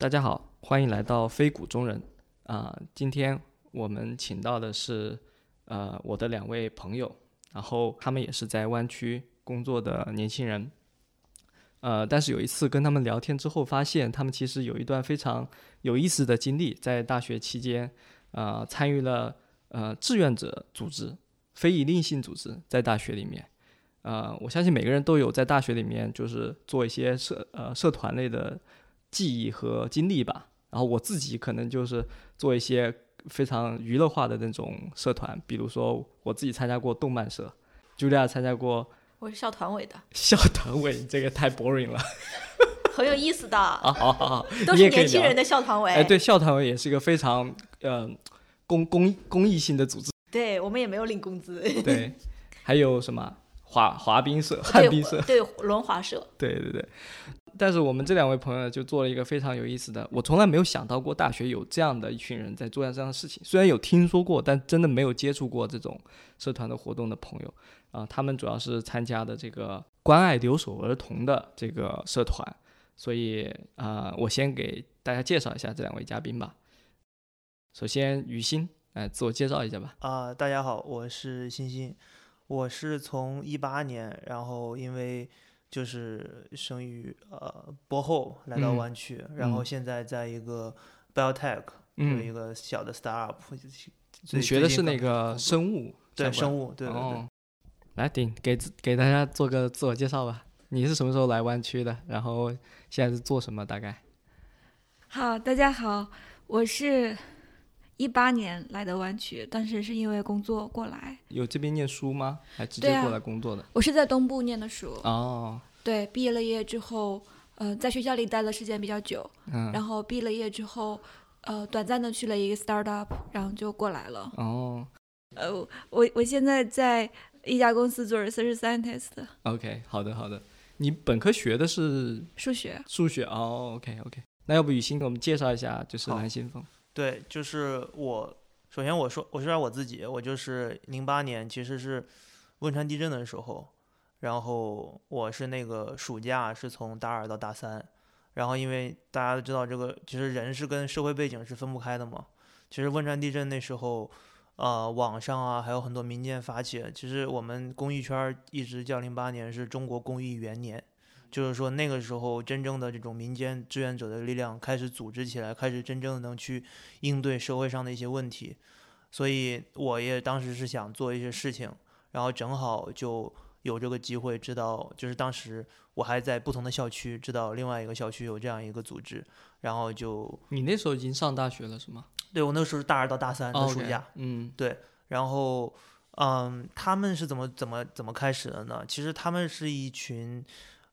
大家好，欢迎来到非谷中人啊、今天我们请到的是呃我的两位朋友，然后他们也是在湾区工作的年轻人。呃，但是有一次跟他们聊天之后，发现他们其实有一段非常有意思的经历，在大学期间，呃，参与了呃志愿者组织、非营利性组织，在大学里面。呃，我相信每个人都有在大学里面就是做一些社呃社团类的记忆和经历吧。然后我自己可能就是做一些非常娱乐化的那种社团，比如说我自己参加过动漫社，Julia 参加过我是校团委的，校团委，这个太 boring 了。很有意思的，啊，好好好，都是年轻人的校团委。哎，对，校团委也是一个非常呃公公公益性的组织。对我们也没有领工资。对，还有什么滑滑冰社、旱冰社，对轮滑社，对对对。但是我们这两位朋友就做了一个非常有意思的，我从来没有想到过大学有这样的一群人在做这样的事情。虽然有听说过，但真的没有接触过这种社团的活动的朋友啊、他们主要是参加的这个关爱留守儿童的这个社团。所以啊、我先给大家介绍一下这两位嘉宾吧。首先，于欣，来自我介绍一下吧。啊、大家好，我是欣欣，我是从一八年，然后因为就是生于呃博后来到嗯湾区，然后嗯现在在一个 biotech 有一嗯，个小的 startup，你学的是那个生物对生物，对对对。哦，来顶给给大家做个自我介绍吧。你是什么时候来湾区的？然后现在是做什么？大概？好，大家好，我是一八年来的湾区，当时是因为工作过来。有这边念书吗？还直接过来工作的？我是在东部念的书，哦，对，毕业了业之后，呃，在学校里待的时间比较久，嗯，然后毕了业之后，呃，短暂的去了一个 startup，然后就过来了。哦呃，我我现在在一家公司做 research scientist，，OK，好的好的。你本科学的是数学。数学哦，OK OK。那要不雨欣给我们介绍一下，就是好蓝先锋。对，就是我。首先我说，我说下我自己，我就是零八年其实是汶川地震的时候，然后我是那个暑假是从大二到大三，然后因为大家都知道这个，其实人是跟社会背景是分不开的嘛。其实汶川地震那时候，呃，网上啊还有很多民间发起，其实我们公益圈一直叫零八年是中国公益元年。就是说，那个时候真正的这种民间志愿者的力量开始组织起来，开始真正能去应对社会上的一些问题。所以我也当时是想做一些事情，然后正好就有这个机会知道，就是当时我还在不同的校区，知道另外一个校区有这样一个组织，然后就你那时候已经上大学了是吗？对我那时候是大二到大三的哦暑假，嗯对然后，嗯，他们是怎么怎么怎么开始的呢？其实他们是一群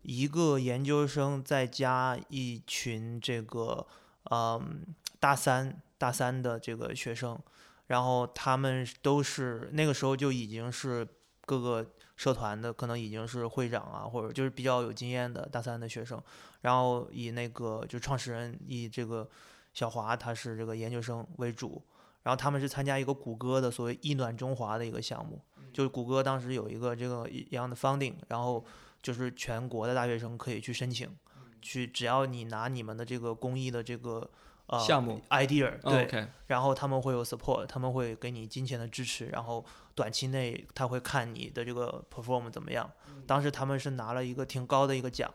一个研究生再加一群这个嗯大三大三的这个学生，然后他们都是那个时候就已经是各个社团的，可能已经是会长啊，或者就是比较有经验的大三的学生，然后以那个就创始人以这个小华他是这个研究生为主。然后他们是参加一个谷歌的所谓“一暖中华”的一个项目，就是谷歌当时有一个这个一样的 funding，然后就是全国的大学生可以去申请，去只要你拿你们的这个公益的这个呃项目。Idea 哦对然后他们会有 support，他们会给你金钱的支持，然后短期内他会看你的这个 perform 怎么样。当时他们是拿了一个挺高的一个奖，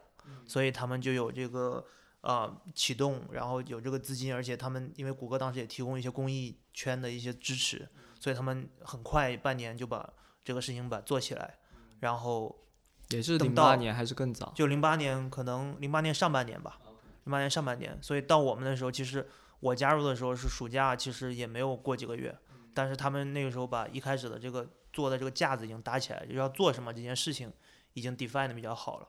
所以他们就有这个呃启动，然后有这个资金，而且他们因为谷歌当时也提供一些公益圈的一些支持，所以他们很快半年就把这个事情把它做起来，然后也是等到零八年还是更早？就零八年，可能零八年上半年吧，零八年上半年，所以到我们的时候，其实我加入的时候是暑假，其实也没有过几个月，但是他们那个时候把一开始的这个做的这个架子已经搭起来，就要做什么这件事情已经 define 的比较好了。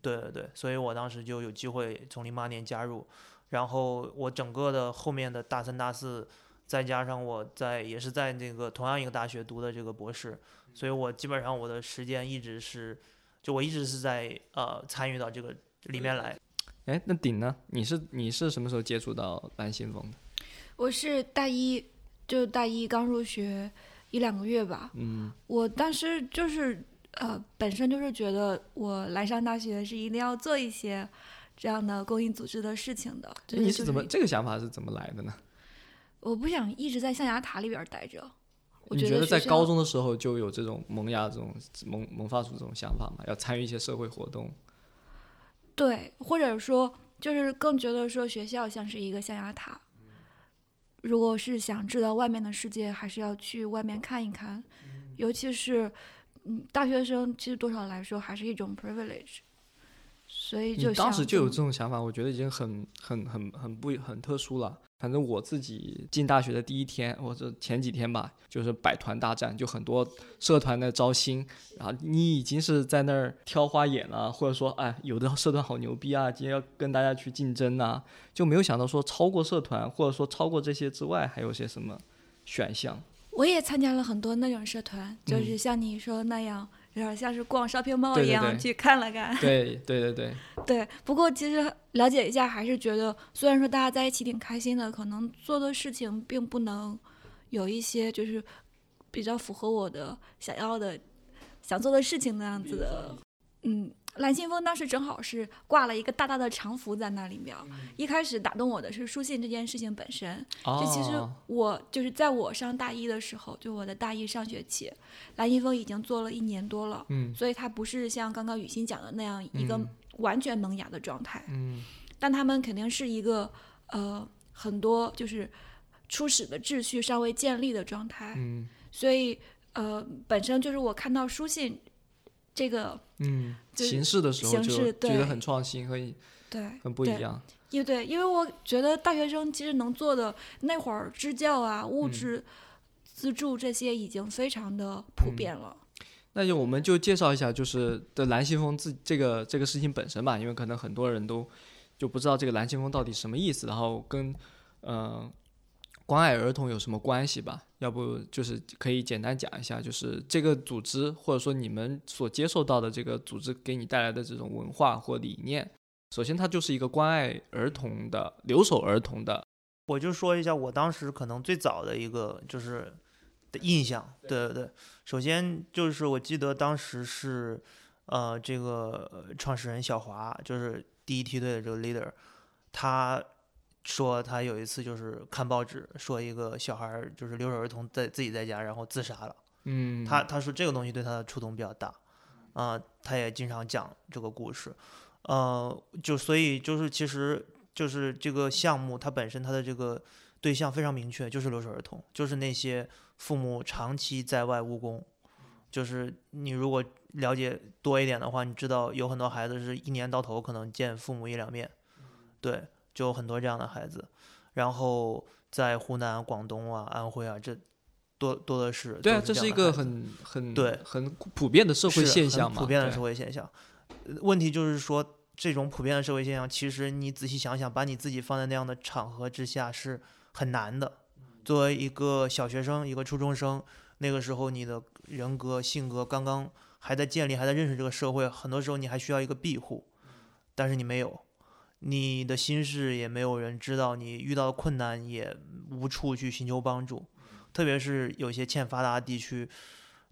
对对对，所以我当时就有机会从零八年加入，然后我整个的后面的大三、大四，再加上我在也是在那个同样一个大学读的这个博士，所以我基本上我的时间一直是，就我一直是在呃参与到这个里面来。哎，那顶呢？你是你是什么时候接触到蓝先锋的？我是大一，就大一刚入学一两个月吧。嗯我当时就是呃，本身就是觉得我来上大学是一定要做一些这样的公益组织的事情的。你是怎么这个想法是怎么来的呢？我不想一直在象牙塔里边待着。我你觉得在高中的时候就有这种萌芽、这种萌萌发出这种想法吗？要参与一些社会活动？对，或者说就是更觉得说学校像是一个象牙塔。如果是想知道外面的世界，还是要去外面看一看，尤其是嗯，大学生其实多少来说还是一种 privilege，所以就当时就有这这种想法，我觉得已经很很很很不很特殊了。反正我自己进大学的第一天，或者前几天吧，就是百团大战，就很多社团的招新，然后你已经是在那儿挑花眼了，或者说，哎，有的社团好牛逼啊，今天要跟大家去竞争呐、就没有想到说超过社团，或者说超过这些之外，还有些什么选项。我也参加了很多那种社团，就嗯是像你说那样，有点像是逛 shopping mall 对对一样对去看了看。对 对对对，对，不过其实了解一下，还是觉得虽然说大家在一起挺开心的，可能做的事情并不能有一些就是比较符合我的想要的、想做的事情那样子的。嗯，蓝信封当时正好是挂了一个大大的长幅在那里面。一开始打动我的是书信这件事情本身，就其实哦。我就是在我上大一的时候，就我的大一上学期，蓝信封已经做了一年多了。嗯所以它不是像刚刚雨欣讲的那样一个嗯。完全萌芽的状态，嗯。但他们肯定是一个呃很多就是初始的秩序尚未建立的状态，嗯。所以呃本身就是我看到书信这个嗯，形式的时候就觉得很创新和对很不一样。因为对，因为我觉得大学生其实能做的那会儿支教啊、物嗯质资助这些已经非常的普嗯遍了。那就我们就介绍一下，就是的蓝信封自这个这个事情本身吧，因为可能很多人都就不知道这个蓝信封到底什么意思，然后跟呃关爱儿童有什么关系吧？要不就是可以简单讲一下，就是这个组织或者说你们所接受到的这个组织给你带来的这种文化或理念。首先，它就是一个关爱儿童的、留守儿童的，我就说一下我当时可能最早的一个就是的印象，对对对。首先就是我记得当时是，呃，这个呃创始人小华，就是第一梯队的这个 leader，他说他有一次就是看报纸说一个小孩儿就是留守儿童在自己在家然后自杀了，嗯，他他说这个东西对他的触动比较大，啊、他也经常讲这个故事，呃，就所以就是其实就是这个项目它本身它的这个对象非常明确，就是留守儿童，就是那些父母长期在外务工，就是你如果了解多一点的话，你知道有很多孩子是一年到头可能见父母一两面，对，就有很多这样的孩子，然后在湖南、广东啊、安徽啊，这多多的是，对啊，都这是一个很很对很普遍的社会现象嘛，普遍的社会现象。呃问题就是说，这种普遍的社会现象，其实你仔细想想，把你自己放在那样的场合之下是很难的。作为一个小学生，一个初中生，那个时候你的人格、性格刚刚还在建立，还在认识这个社会，很多时候你还需要一个庇护，但是你没有，你的心事也没有人知道，你遇到困难也无处去寻求帮助，特别是有些欠发达地区，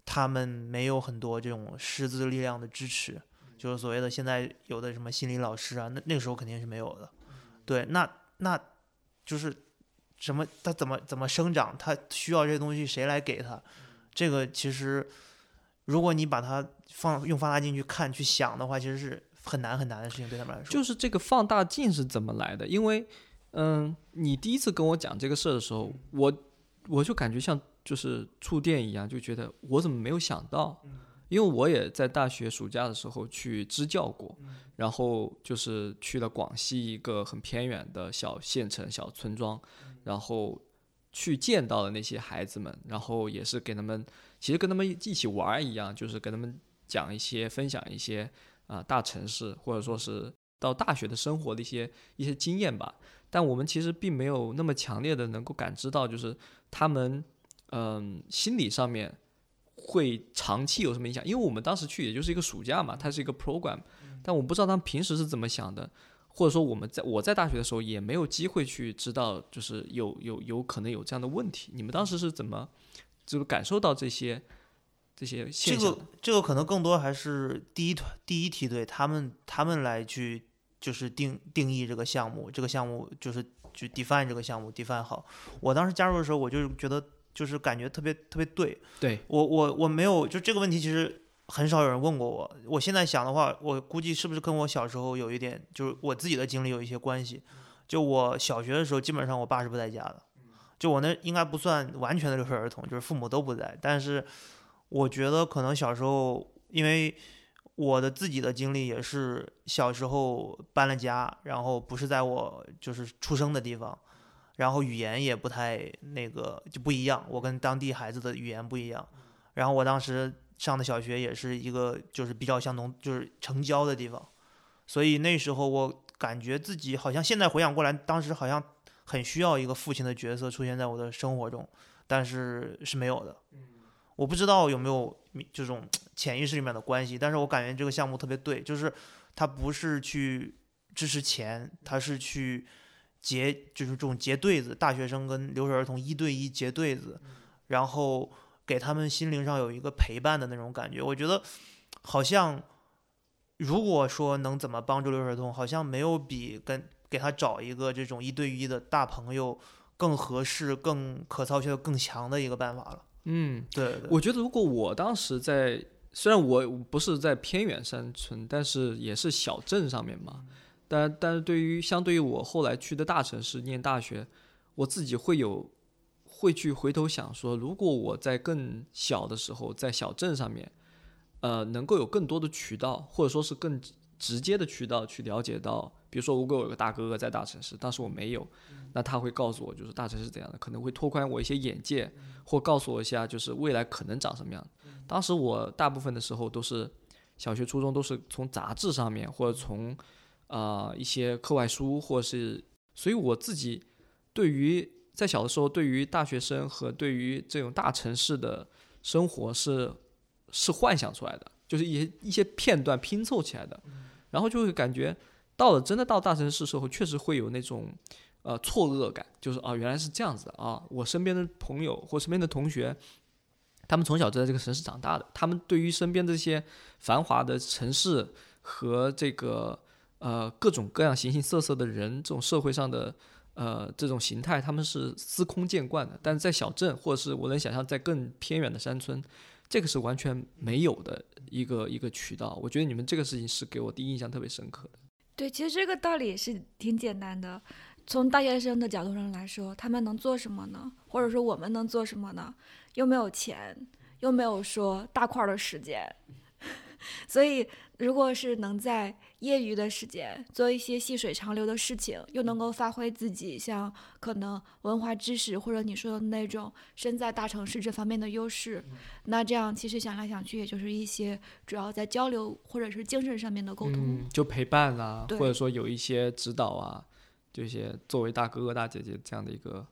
他们没有很多这种师资力量的支持，就是所谓的现在有的什么心理老师啊，那那个时候肯定是没有的。对，那那就是什么，他怎么怎么生长，他需要这些东西，谁来给他？这个其实，如果你把它放用放大镜去看去想的话，其实是很难很难的事情，对他们来说。就是这个放大镜是怎么来的？因为，嗯，你第一次跟我讲这个事儿的时候，我我就感觉像就是触电一样，就觉得我怎么没有想到？因为我也在大学暑假的时候去支教过，然后就是去了广西一个很偏远的小县城、小村庄，然后去见到了那些孩子们，然后也是给他们，其实跟他们一起玩儿一样，就是跟他们讲一些、分享一些啊、大城市或者说是到大学的生活的一些一些经验吧。但我们其实并没有那么强烈的能够感知到，就是他们嗯、心理上面会长期有什么影响？因为我们当时去也就是一个暑假嘛，它是一个 program，但我不知道他们平时是怎么想的。或者说我们在我在大学的时候也没有机会去知道，就是有有有可能有这样的问题。你们当时是怎么就是感受到这些这些这现象的？个这个可能更多还是第一团第一梯队他们他们来去就是定定义这个项目，这个项目就是就 define 这个项目 define 好。我当时加入的时候，我就觉得就是感觉特别特别对对，我我我没有就这个问题其实。很少有人问过我，我现在想的话，我估计是不是跟我小时候有一点，就是我自己的经历有一些关系。就我小学的时候，基本上我爸是不在家的，就我那应该不算完全的留守儿童，就是父母都不在。但是我觉得可能小时候，因为我的自己的经历也是小时候搬了家，然后不是在我就是出生的地方，然后语言也不太那个就不一样，我跟当地孩子的语言不一样，然后我当时。上的小学也是一个，就是比较像农，就是城郊的地方，所以那时候我感觉自己好像现在回想过来，当时好像很需要一个父亲的角色出现在我的生活中，但是是没有的。我不知道有没有这种潜意识里面的关系，但是我感觉这个项目特别对，就是他不是去支持钱，他是去结，就是这种结对子，大学生跟留守儿童一对一结对子，然后。给他们心灵上有一个陪伴的那种感觉，我觉得好像如果说能怎么帮助留守儿童，好像没有比跟给他找一个这种一对一的大朋友更合适、更可操性更强的一个办法了。嗯，对，我觉得如果我当时在，虽然我不是在偏远山村，但是也是小镇上面嘛，但但是对于相对于我后来去的大城市念大学，我自己会有。会去回头想说，如果我在更小的时候，在小镇上面，呃，能够有更多的渠道，或者说是更直接的渠道去了解到，比如说，如果我有个大哥哥在大城市，当时我没有，那他会告诉我，就是大城市怎样的，可能会拓宽我一些眼界，或告诉我一下，就是未来可能长什么样。当时我大部分的时候都是小学、初中都是从杂志上面，或者从啊一些课外书，或是，所以我自己对于。在小的时候，对于大学生和对于这种大城市的生活是是幻想出来的，就是一些一些片段拼凑起来的，然后就会感觉到了真的到大城市时候，确实会有那种呃错愕感，就是啊原来是这样子的啊，我身边的朋友或身边的同学，他们从小就在这个城市长大的，他们对于身边这些繁华的城市和这个呃各种各样形形色色的人，这种社会上的。呃，这种形态他们是司空见惯的，但是在小镇或者是我能想象在更偏远的山村，这个是完全没有的一个一个渠道。我觉得你们这个事情是给我第一印象特别深刻的。对，其实这个道理是挺简单的。从大学生的角度上来说，他们能做什么呢？或者说我们能做什么呢？又没有钱，又没有说大块的时间，所以。如果是能在业余的时间做一些细水长流的事情，又能够发挥自己像可能文化知识或者你说的那种身在大城市这方面的优势，那这样其实想来想去，也就是一些主要在交流或者是精神上面的沟通，就陪伴啊，或者说有一些指导啊，这些作为大哥哥大姐姐这样的一个，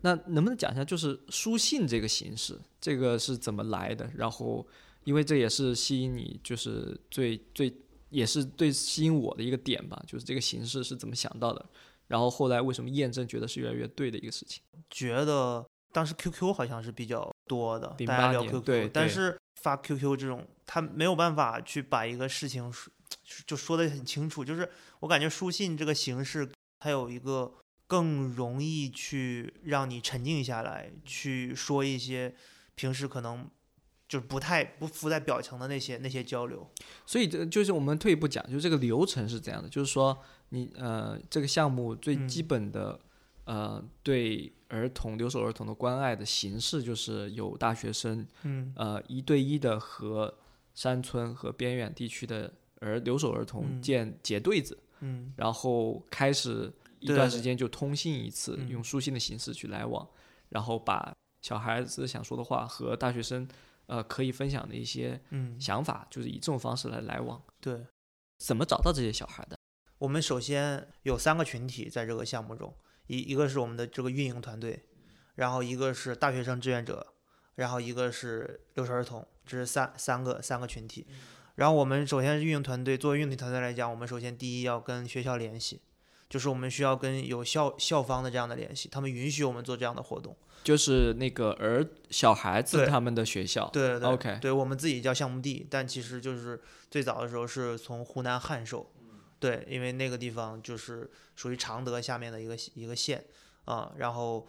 那能不能讲一下就是书信这个形式，这个是怎么来的？然后。因为这也是吸引你，就是最最也是最吸引我的一个点吧，就是这个形式是怎么想到的，然后后来为什么验证觉得是越来越对的一个事情。觉得当时 QQ 好像是比较多的，大家聊 QQ，对，但是发 QQ 这种，他没有办法去把一个事情说就说的很清楚，就是我感觉书信这个形式，它有一个更容易去让你沉静下来，去说一些平时可能。就是不太不浮在表层的那些那些交流，所以这就是我们退一步讲，就这个流程是这样的，就是说你呃这个项目最基本的呃对儿童留守儿童的关爱的形式，就是有大学生嗯。呃一对一的和山村和边远地区的儿留守儿童建结对子，嗯，然后开始一段时间就通信一次，用书信的形式去来往，然后把小孩子想说的话和大学生。呃，可以分享的一些想法，就是以这种方式来来往。对，怎么找到这些小孩的？我们首先有三个群体在这个项目中，一一个是我们的这个运营团队，然后一个是大学生志愿者，然后一个是留守儿童，这是三三个三个群体。然后我们首先是运营团队，作为运营团队来讲，我们首先第一要跟学校联系，就是我们需要跟有校校方的这样的联系，他们允许我们做这样的活动。就是那个儿小孩子他们的学校，对对，OK，对我们自己叫项目地，但其实就是最早的时候是从湖南汉寿，对，因为那个地方就是属于常德下面的一个一个县啊、然后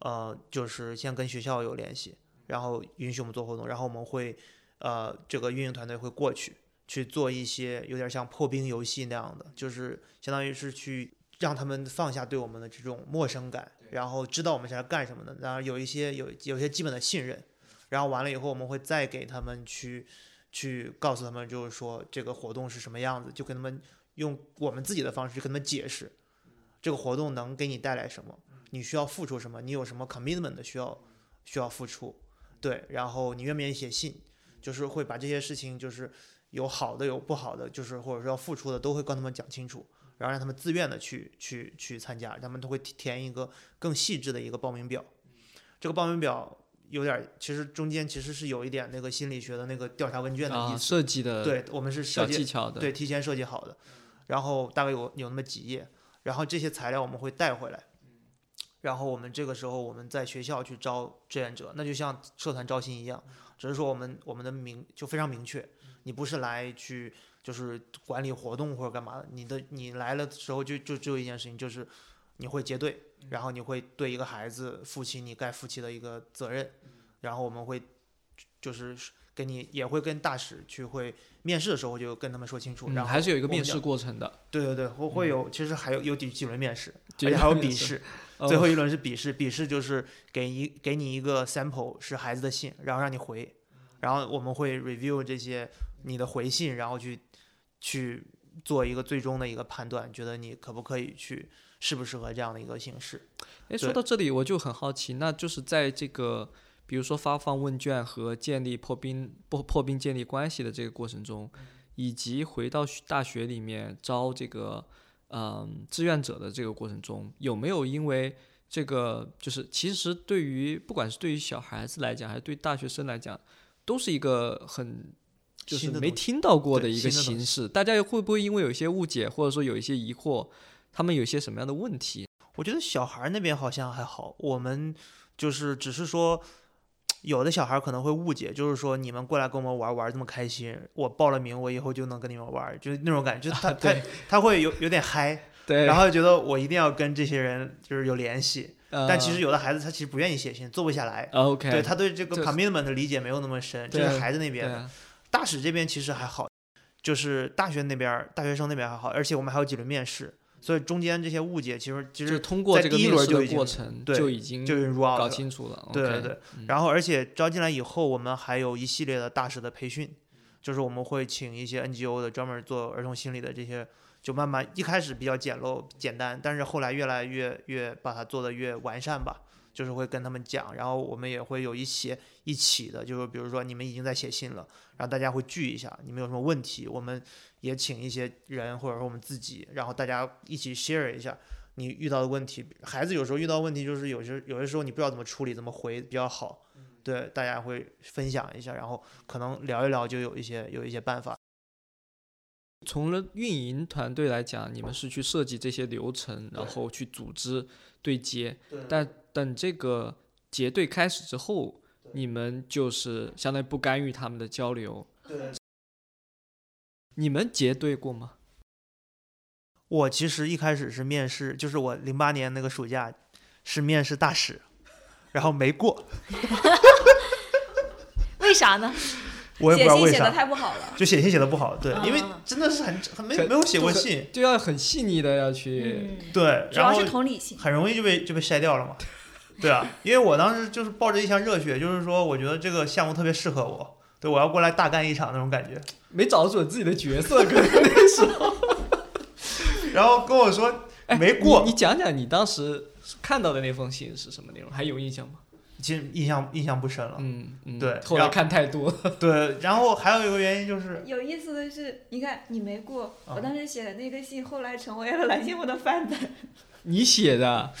呃就是先跟学校有联系，然后允许我们做活动，然后我们会呃这个运营团队会过去去做一些有点像破冰游戏那样的，就是相当于是去让他们放下对我们的这种陌生感，然后知道我们是来干什么的，然后有一些有有些基本的信任，然后完了以后我们会再给他们去去告诉他们，就是说这个活动是什么样子，就跟他们用我们自己的方式去跟他们解释。这个活动能给你带来什么，你需要付出什么，你有什么 commitment 的需要需要付出，对，然后你愿不愿意写信，就是会把这些事情就是有好的有不好的，就是或者说要付出的都会跟他们讲清楚，然后让他们自愿的去去去参加，他们都会填填一个更细致的一个报名表，这个报名表。有点儿，其实中间其实是有一点那个心理学的那个调查问卷的意啊，思，设计的对我们是设计技巧的，对，提前设计好的，然后大概有有那么几页，然后这些材料我们会带回来，然后我们这个时候我们在学校去招志愿者，那就像社团招新一样，只是说我们我们的明就非常明确，你不是来去就是管理活动或者干嘛的，你的你来了的时候就就只有一件事情，就是你会结队，然后你会对一个孩子负起你该负起的一个责任，然后我们会就是跟你也会跟大使去会面试的时候就跟他们说清楚，嗯然后还是有一个面试过程的，对对对，会会有，其实还有有几几轮面试，而且还有 笔试，哦最后一轮是笔试，笔试就是给一给你一个 sample 是孩子的信，然后让你回，然后我们会 review 这些你的回信，然后去去做一个最终的一个判断，觉得你可不可以去适不适合这样的一个形式。诶，说到这里我就很好奇，那就是在这个比如说发放问卷和建立破冰破破冰建立关系的这个过程中，以及回到大学里面招这个嗯志愿者的这个过程中，有没有因为这个就是其实对于不管是对于小孩子来讲，还是对大学生来讲，都是一个很就是没听到过的一个形式，大家会不会因为有一些误解，或者说有一些疑惑，他们有一些什么样的问题？我觉得小孩儿那边好像还好，我们就是只是说，有的小孩儿可能会误解，就是说你们过来跟我们玩玩这么开心，我报了名，我以后就能跟你们玩，就是那种感觉，就是他、他他会有有点嗨，对，然后觉得我一定要跟这些人就是有联系，但其实呃有的孩子他其实不愿意写信，做不下来，OK，对他对这个 commitment 的理解没有那么深，这对是孩子那边的。大使这边其实还好，就是大学那边大学生那边还好，而且我们还有几轮面试，所以中间这些误解其实其实通过这个第一轮就已经过程对就已经就已经搞清楚了。对对对嗯然后而且招进来以后，我们还有一系列的大使的培训，就是我们会请一些 NGO 的专门做儿童心理的这些，就慢慢一开始比较简陋简单，但是后来越来越越把它做的越完善吧。就是会跟他们讲，然后我们也会有一些一起的，就是比如说你们已经在写信了，然后大家会聚一下，你们有什么问题，我们也请一些人或者说我们自己，然后大家一起 share 一下你遇到的问题。孩子有时候遇到问题，就是有些有些时候你不知道怎么处理，怎么回比较好。对，大家会分享一下，然后可能聊一聊，就有一些有一些办法。从了运营团队来讲，你们是去设计这些流程，然后去组织对接。但等这个结对开始之后，你们就是相当于不干预他们的交流。对，你们结对过吗？我其实一开始是面试，就是我零八年那个暑假是面试大使，然后没过，为啥呢？我也不知道为啥，信写的太不好了。就写信写的不好。对，因为嗯真的是很很没没有写过信，就要很细腻的要去。嗯，对，主要然后是同理心。很容易就被就被筛掉了嘛。对啊，因为我当时就是抱着一腔热血，就是说我觉得这个项目特别适合我，对我要过来大干一场那种感觉。没找准自己的角色，可能那时候。然后跟我说哎没过你，你讲讲你当时看到的那封信是什么内容？还有印象吗？其实印象印象不深了。嗯嗯，对后来看太多。对，然后还有一个原因就是，有意思的是，你看你没过，啊我当时写的那个信，后来成为了蓝心湄的范本，你写的啊？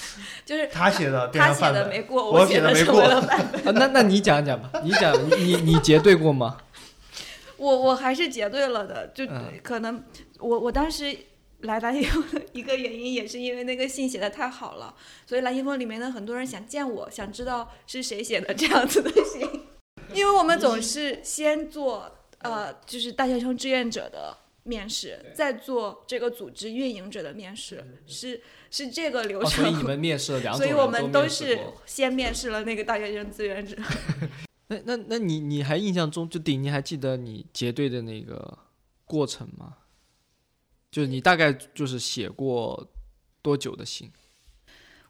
就是他写的他写的没过，我写的没过为了范本。那那你讲讲吧，你讲你你你结对过吗？我我还是结对了的，就嗯可能我我当时来蓝心峰的一个原因，也是因为那个信写的太好了，所以蓝心峰里面的很多人想见我，想知道是谁写的这样子的信，因为我们总是先做呃，就是大学生志愿者的面试，再做这个组织运营者的面试，是是这个流哦，所以你程。们面试了两种所以，我们都是先面试了那个大学生志愿者。那那那你你还印象中就顶，你还记得你结对的那个过程吗？就是你大概就是写过多久的信？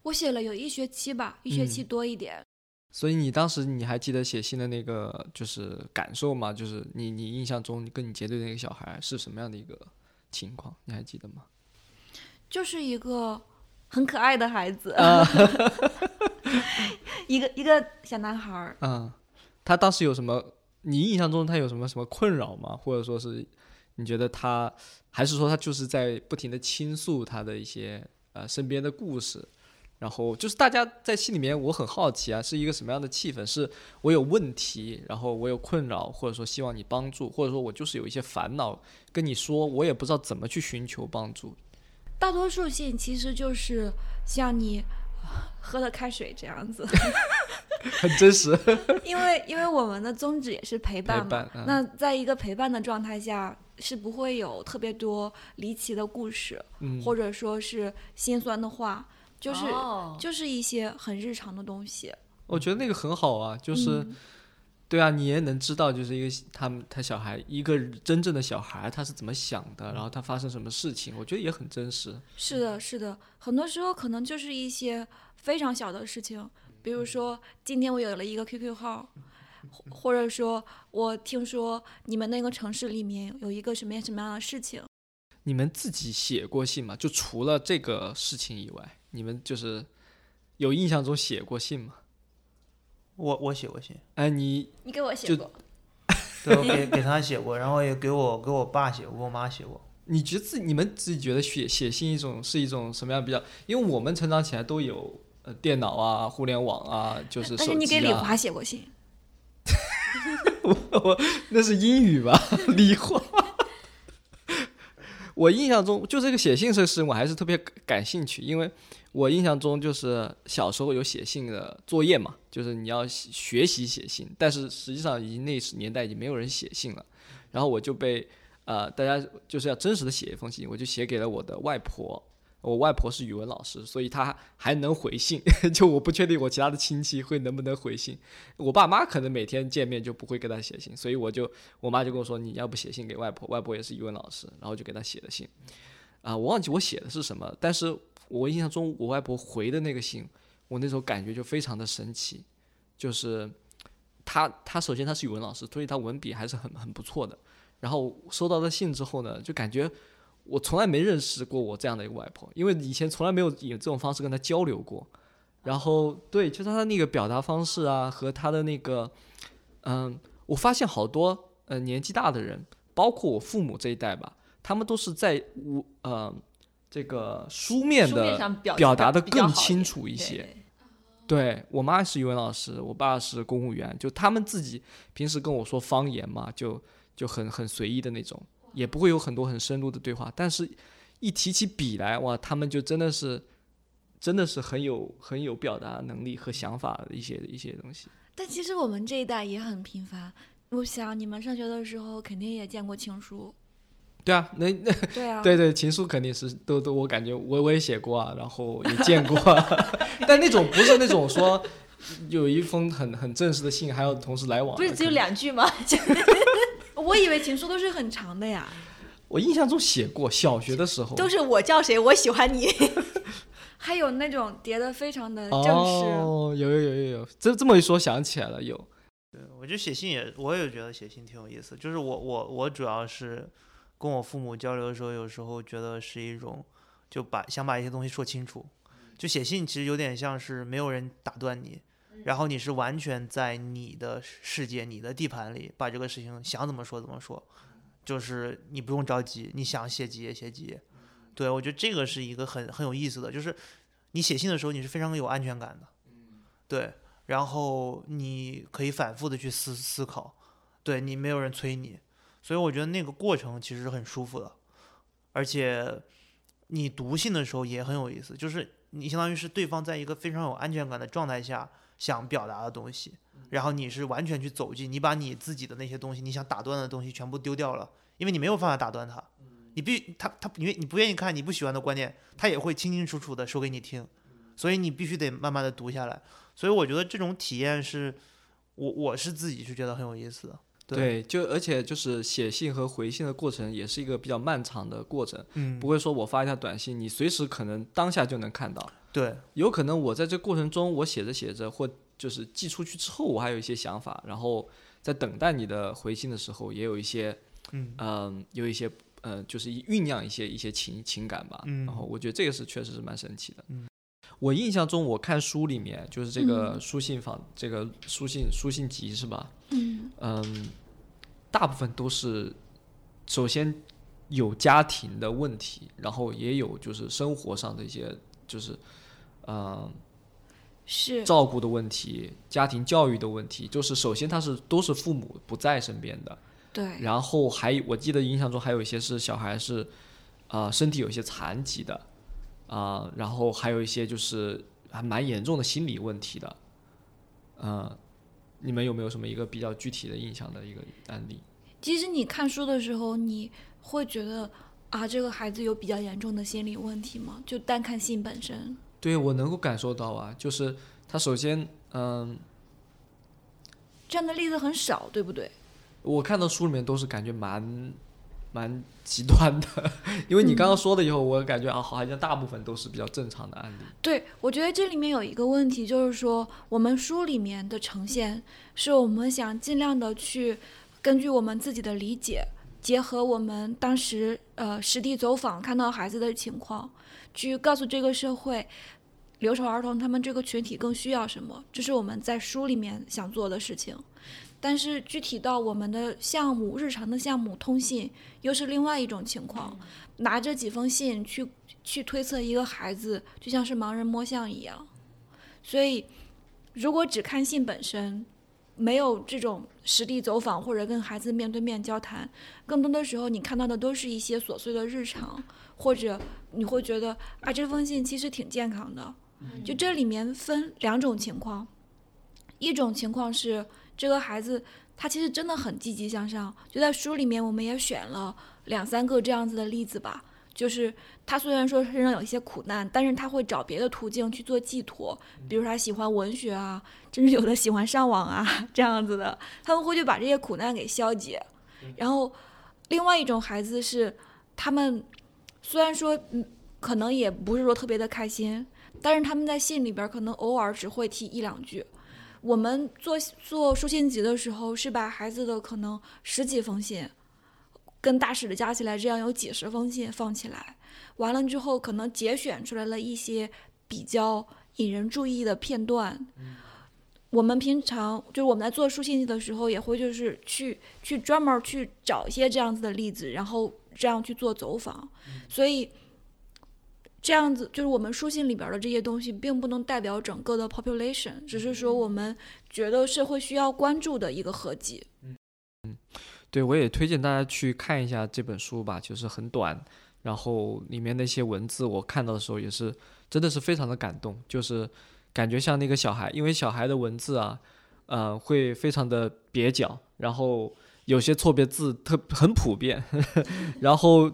我写了有一学期吧，一学嗯期多一点。所以你当时你还记得写信的那个就是感受吗？就是你你印象中跟你结对的那个小孩是什么样的一个情况？你还记得吗？就是一个很可爱的孩子，啊 一个一个小男孩儿。嗯，他当时有什么？你印象中他有什么什么困扰吗？或者说是你觉得他，还是说他就是在不停的倾诉他的一些呃身边的故事？然后就是大家在信里面，我很好奇啊，是一个什么样的气氛？是我有问题，然后我有困扰，或者说希望你帮助，或者说我就是有一些烦恼跟你说，我也不知道怎么去寻求帮助。大多数信其实就是像你呃喝了开水这样子，很真实。因为因为我们的宗旨也是陪伴嘛。伴嗯那在一个陪伴的状态下，是不会有特别多离奇的故事，嗯，或者说是心酸的话，就是、哦就是一些很日常的东西。我觉得那个很好啊，就是。嗯对啊，你也能知道，就是一个他们他小孩一个真正的小孩他是怎么想的，然后他发生什么事情，我觉得也很真实。是的，是的，很多时候可能就是一些非常小的事情，比如说今天我有了一个 QQ 号，或或者说我听说你们那个城市里面有一个什么样什么样的事情，你们自己写过信吗？就除了这个事情以外，你们就是有印象中写过信吗？我我写过信，哎，你你给我写过，对，我给给他写过，然后也给我给我爸写过，给我妈写过。你觉得自你们自己觉得写写信一种是一种什么样比较？因为我们成长起来都有呃电脑啊、互联网啊，就是手但是你给机啊。李华写过信，我我那是英语吧？理化。我印象中，就这个写信这个事，我还是特别感兴趣，因为我印象中就是小时候有写信的作业嘛，就是你要学习写信，但是实际上已经那时年代已经没有人写信了，然后我就被呃大家就是要真实的写一封信，我就写给了我的外婆。我外婆是语文老师，所以她还能回信。就我不确定我其他的亲戚会能不能回信，我爸妈可能每天见面就不会给他写信，所以我就我妈就跟我说，你要不写信给外婆，外婆也是语文老师，然后就给她写了信。啊，我忘记我写的是什么，但是我印象中我外婆回的那个信，我那时候感觉就非常的神奇，就是她她首先她是语文老师，所以她文笔还是很很不错的。然后收到的信之后呢，就感觉我从来没认识过我这样的一个外婆，因为以前从来没有以这种方式跟她交流过。然后对，就是她的那个表达方式啊，和她的那个，嗯，我发现好多呃年纪大的人，包括我父母这一代吧，他们都是在我呃这个书面的表表达的更清楚一些。对对我妈是语文老师，我爸是公务员，就他们自己平时跟我说方言嘛，就就很很随意的那种，也不会有很多很深入的对话。但是，一提起笔来，哇，他们就真的是，真的是很有很有表达能力和想法的一些一些东西。但其实我们这一代也很频繁。我想你们上学的时候肯定也见过情书，对啊，那那 对啊，对对，情书肯定是都都，我感觉我我也写过啊，然后也见过啊，但那种不是那种说有一封很很正式的信，还要同时来往。不是只有两句吗？就我以为情书都是很长的呀。我印象中写过，小学的时候都是我叫谁，我喜欢你。还有那种叠的非常的正式，哦，有有有有有，这这么一说想起来了，有。对，我觉得写信也，我也觉得写信挺有意思。就是我我我主要是跟我父母交流的时候，有时候觉得是一种就把想把一些东西说清楚。就写信其实有点像是没有人打断你，然后你是完全在你的世界、你的地盘里把这个事情想怎么说怎么说，就是你不用着急，你想写几页写几页。对我觉得这个是一个很很有意思的，就是你写信的时候你是非常有安全感的，对。然后你可以反复的去思思考，对你没有人催你，所以我觉得那个过程其实很舒服的，而且你读信的时候也很有意思，就是你相当于是对方在一个非常有安全感的状态下想表达的东西，然后你是完全去走进，你把你自己的那些东西，你想打断的东西全部丢掉了，因为你没有办法打断他，你必他他因为你不愿意看你不喜欢的观点，他也会清清楚楚的说给你听，所以你必须得慢慢的读下来。所以我觉得这种体验是，我我是自己是觉得很有意思的。对，就而且就是写信和回信的过程也是一个比较漫长的过程，嗯，不会说我发一条短信，你随时可能当下就能看到。对，有可能我在这过程中，我写着写着，或就是寄出去之后，我还有一些想法，然后在等待你的回信的时候，也有一些，嗯嗯、有一些，呃，就是酝酿一些一些情情感吧。嗯然后我觉得这个是确实是蛮神奇的。嗯我印象中，我看书里面就是这个嗯书信访，这个书信书信集是吧？嗯嗯，大部分都是首先有家庭的问题，然后也有就是生活上的一些就是，嗯、是照顾的问题、家庭教育的问题，就是首先他是都是父母不在身边的，对然后还我记得印象中还有一些是小孩是，啊、身体有一些残疾的，啊、然后还有一些就是还蛮严重的心理问题的，嗯、你们有没有什么一个比较具体的印象的一个案例？其实你看书的时候，你会觉得啊，这个孩子有比较严重的心理问题吗？就单看性本身，对我能够感受到啊，就是他首先，嗯、这样的例子很少，对不对？我看到书里面都是感觉蛮蛮极端的，因为你刚刚说了以后，我感觉啊，好像大部分都是比较正常的案例。对，我觉得这里面有一个问题，就是说我们书里面的呈现，是我们想尽量的去根据我们自己的理解，结合我们当时呃实地走访看到孩子的情况，去告诉这个社会。留守儿童他们这个群体更需要什么？这是我们在书里面想做的事情，但是具体到我们的项目、日常的项目通信，又是另外一种情况。拿着几封信去去推测一个孩子，就像是盲人摸象一样。所以，如果只看信本身，没有这种实地走访或者跟孩子面对面交谈，更多的时候你看到的都是一些琐碎的日常，或者你会觉得啊，这封信其实挺健康的。就这里面分两种情况，一种情况是这个孩子他其实真的很积极向上，就在书里面我们也选了两三个这样子的例子吧。就是他虽然说身上有一些苦难，但是他会找别的途径去做寄托，比如他喜欢文学啊，甚至有的喜欢上网啊 这样子的，他们会去把这些苦难给消解。然后，另外一种孩子是他们虽然说嗯，可能也不是说特别的开心，但是他们在信里边可能偶尔只会提一两句。我们做做书信集的时候，是把孩子的可能十几封信，跟大使的加起来，这样有几十封信放起来，完了之后，可能节选出来了一些比较引人注意的片段。我们平常就是我们在做书信集的时候，也会就是去去专门去找一些这样子的例子，然后这样去做走访。所以这样子就是我们书信里边的这些东西，并不能代表整个的 population，只是说我们觉得社会需要关注的一个合集。嗯嗯对，我也推荐大家去看一下这本书吧，就是很短，然后里面那些文字我看到的时候也是真的是非常的感动，就是感觉像那个小孩，因为小孩的文字啊，呃，会非常的蹩脚，然后有些错别字特很普遍，然后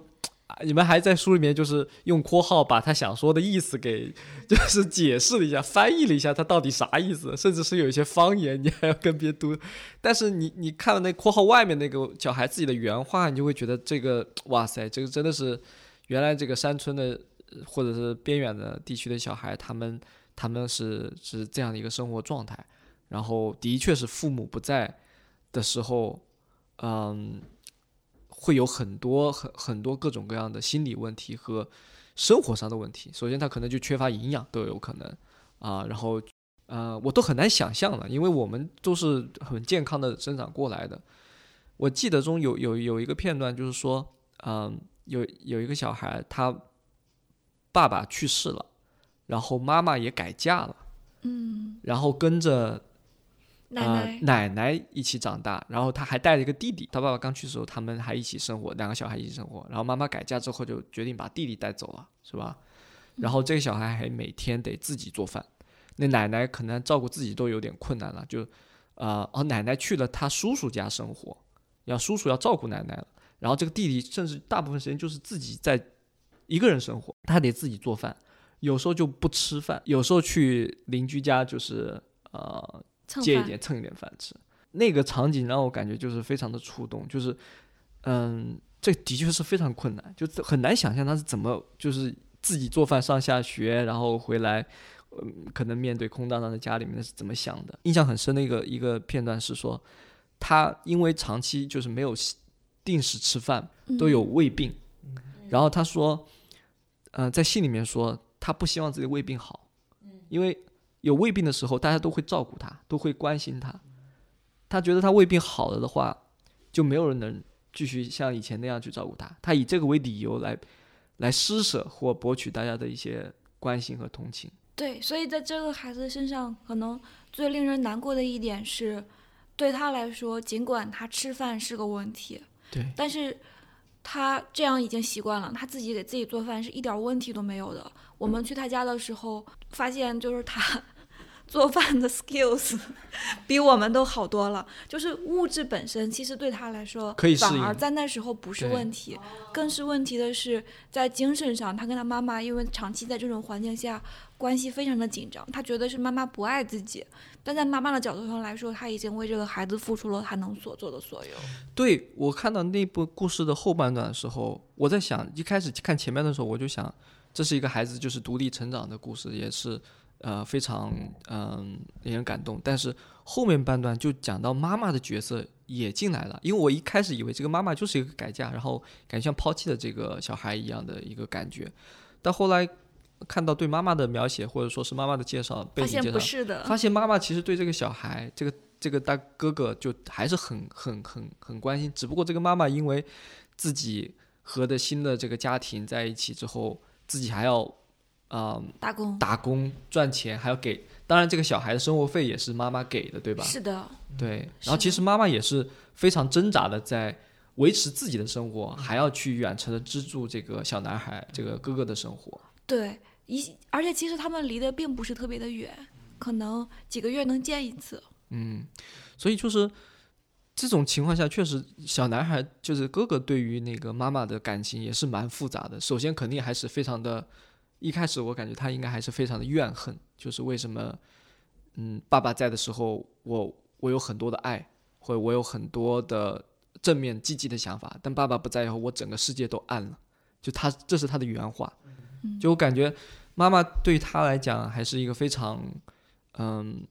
你们还在书里面就是用括号把他想说的意思给 就是解释了一下，翻译了一下他到底啥意思，甚至是有一些方言你还要跟别人读，但是你你看了那括号外面那个小孩自己的原话，你就会觉得这个哇塞，这个真的是原来这个山村的或者是边远的地区的小孩，他们他们是是这样的一个生活状态，然后的确是父母不在的时候，嗯，会有很多很很多各种各样的心理问题和生活上的问题。首先，他可能就缺乏营养都有可能啊，然后呃，我都很难想象了，因为我们都是很健康的生长过来的。我记得中有有有一个片段，就是说，嗯，有有一个小孩，他爸爸去世了，然后妈妈也改嫁了，嗯，然后跟着奶呃奶，奶奶一起长大，然后他还带了一个弟弟。他爸爸刚去世的时候，他们还一起生活，两个小孩一起生活。然后妈妈改嫁之后，就决定把弟弟带走了，是吧？然后这个小孩还每天得自己做饭，那奶奶可能照顾自己都有点困难了，就呃，哦，奶奶去了他叔叔家生活，要叔叔要照顾奶奶了。然后这个弟弟甚至大部分时间就是自己在一个人生活，他得自己做饭，有时候就不吃饭，有时候去邻居家就是呃借一点蹭一点饭吃。那个场景让我感觉就是非常的触动，就是嗯，这的确是非常困难，就很难想象他是怎么就是自己做饭上下学，然后回来。嗯，可能面对空荡荡的家里面是怎么想的？印象很深的一个一个片段是说，他因为长期就是没有定时吃饭，都有胃病，然后他说，呃，在信里面说他不希望自己胃病好，因为有胃病的时候，大家都会照顾他，都会关心他，他觉得他胃病好了的话，就没有人能继续像以前那样去照顾他，他以这个为理由来来施舍或博取大家的一些关心和同情。对，所以在这个孩子身上，可能最令人难过的一点是，对他来说，尽管他吃饭是个问题，对，但是他这样已经习惯了，他自己给自己做饭是一点问题都没有的。我们去他家的时候，发现就是他做饭的 skills 比我们都好多了。就是物质本身，其实对他来说，可以适反而在那时候不是问题，更是问题的是在精神上，他跟他妈妈因为长期在这种环境下，关系非常的紧张。他觉得是妈妈不爱自己，但在妈妈的角度上来说，他已经为这个孩子付出了他能所做的所有。对我看到那部故事的后半段的时候，我在想，一开始看前面的时候，我就想，这是一个孩子就是独立成长的故事，也是呃非常嗯、令人感动。但是后面半段就讲到妈妈的角色也进来了，因为我一开始以为这个妈妈就是一个改嫁，然后感觉像抛弃了这个小孩一样的一个感觉，但后来看到对妈妈的描写，或者说是妈妈的介绍背发现景介绍，不是的，发现妈妈其实对这个小孩，这个这个大哥哥就还是很很很很关心，只不过这个妈妈因为自己和的新的这个家庭在一起之后，自己还要啊、打工打工赚钱，还要给，当然这个小孩的生活费也是妈妈给的，对吧？是的，对，然后其实妈妈也是非常挣扎的在。维持自己的生活，还要去远程的资助这个小男孩、这个哥哥的生活。对，一而且其实他们离得并不是特别的远，可能几个月能见一次。嗯，所以就是这种情况下，确实小男孩就是哥哥对于那个妈妈的感情也是蛮复杂的。首先肯定还是非常的，一开始我感觉他应该还是非常的怨恨，就是为什么，嗯，爸爸在的时候，我我有很多的爱，或者我有很多的正面积极的想法，但爸爸不在以后，我整个世界都暗了。就他这是他的原话，嗯就我感觉妈妈对他来讲还是一个非常，嗯。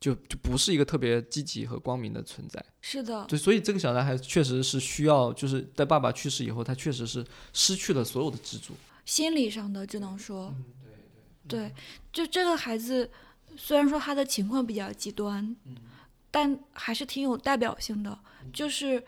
就就不是一个特别积极和光明的存在，是的，对，所以这个小男孩确实是需要，就是在爸爸去世以后，他确实是失去了所有的支柱。心理上的只能说，嗯对，就这个孩子，虽然说他的情况比较极端，嗯但还是挺有代表性的。就是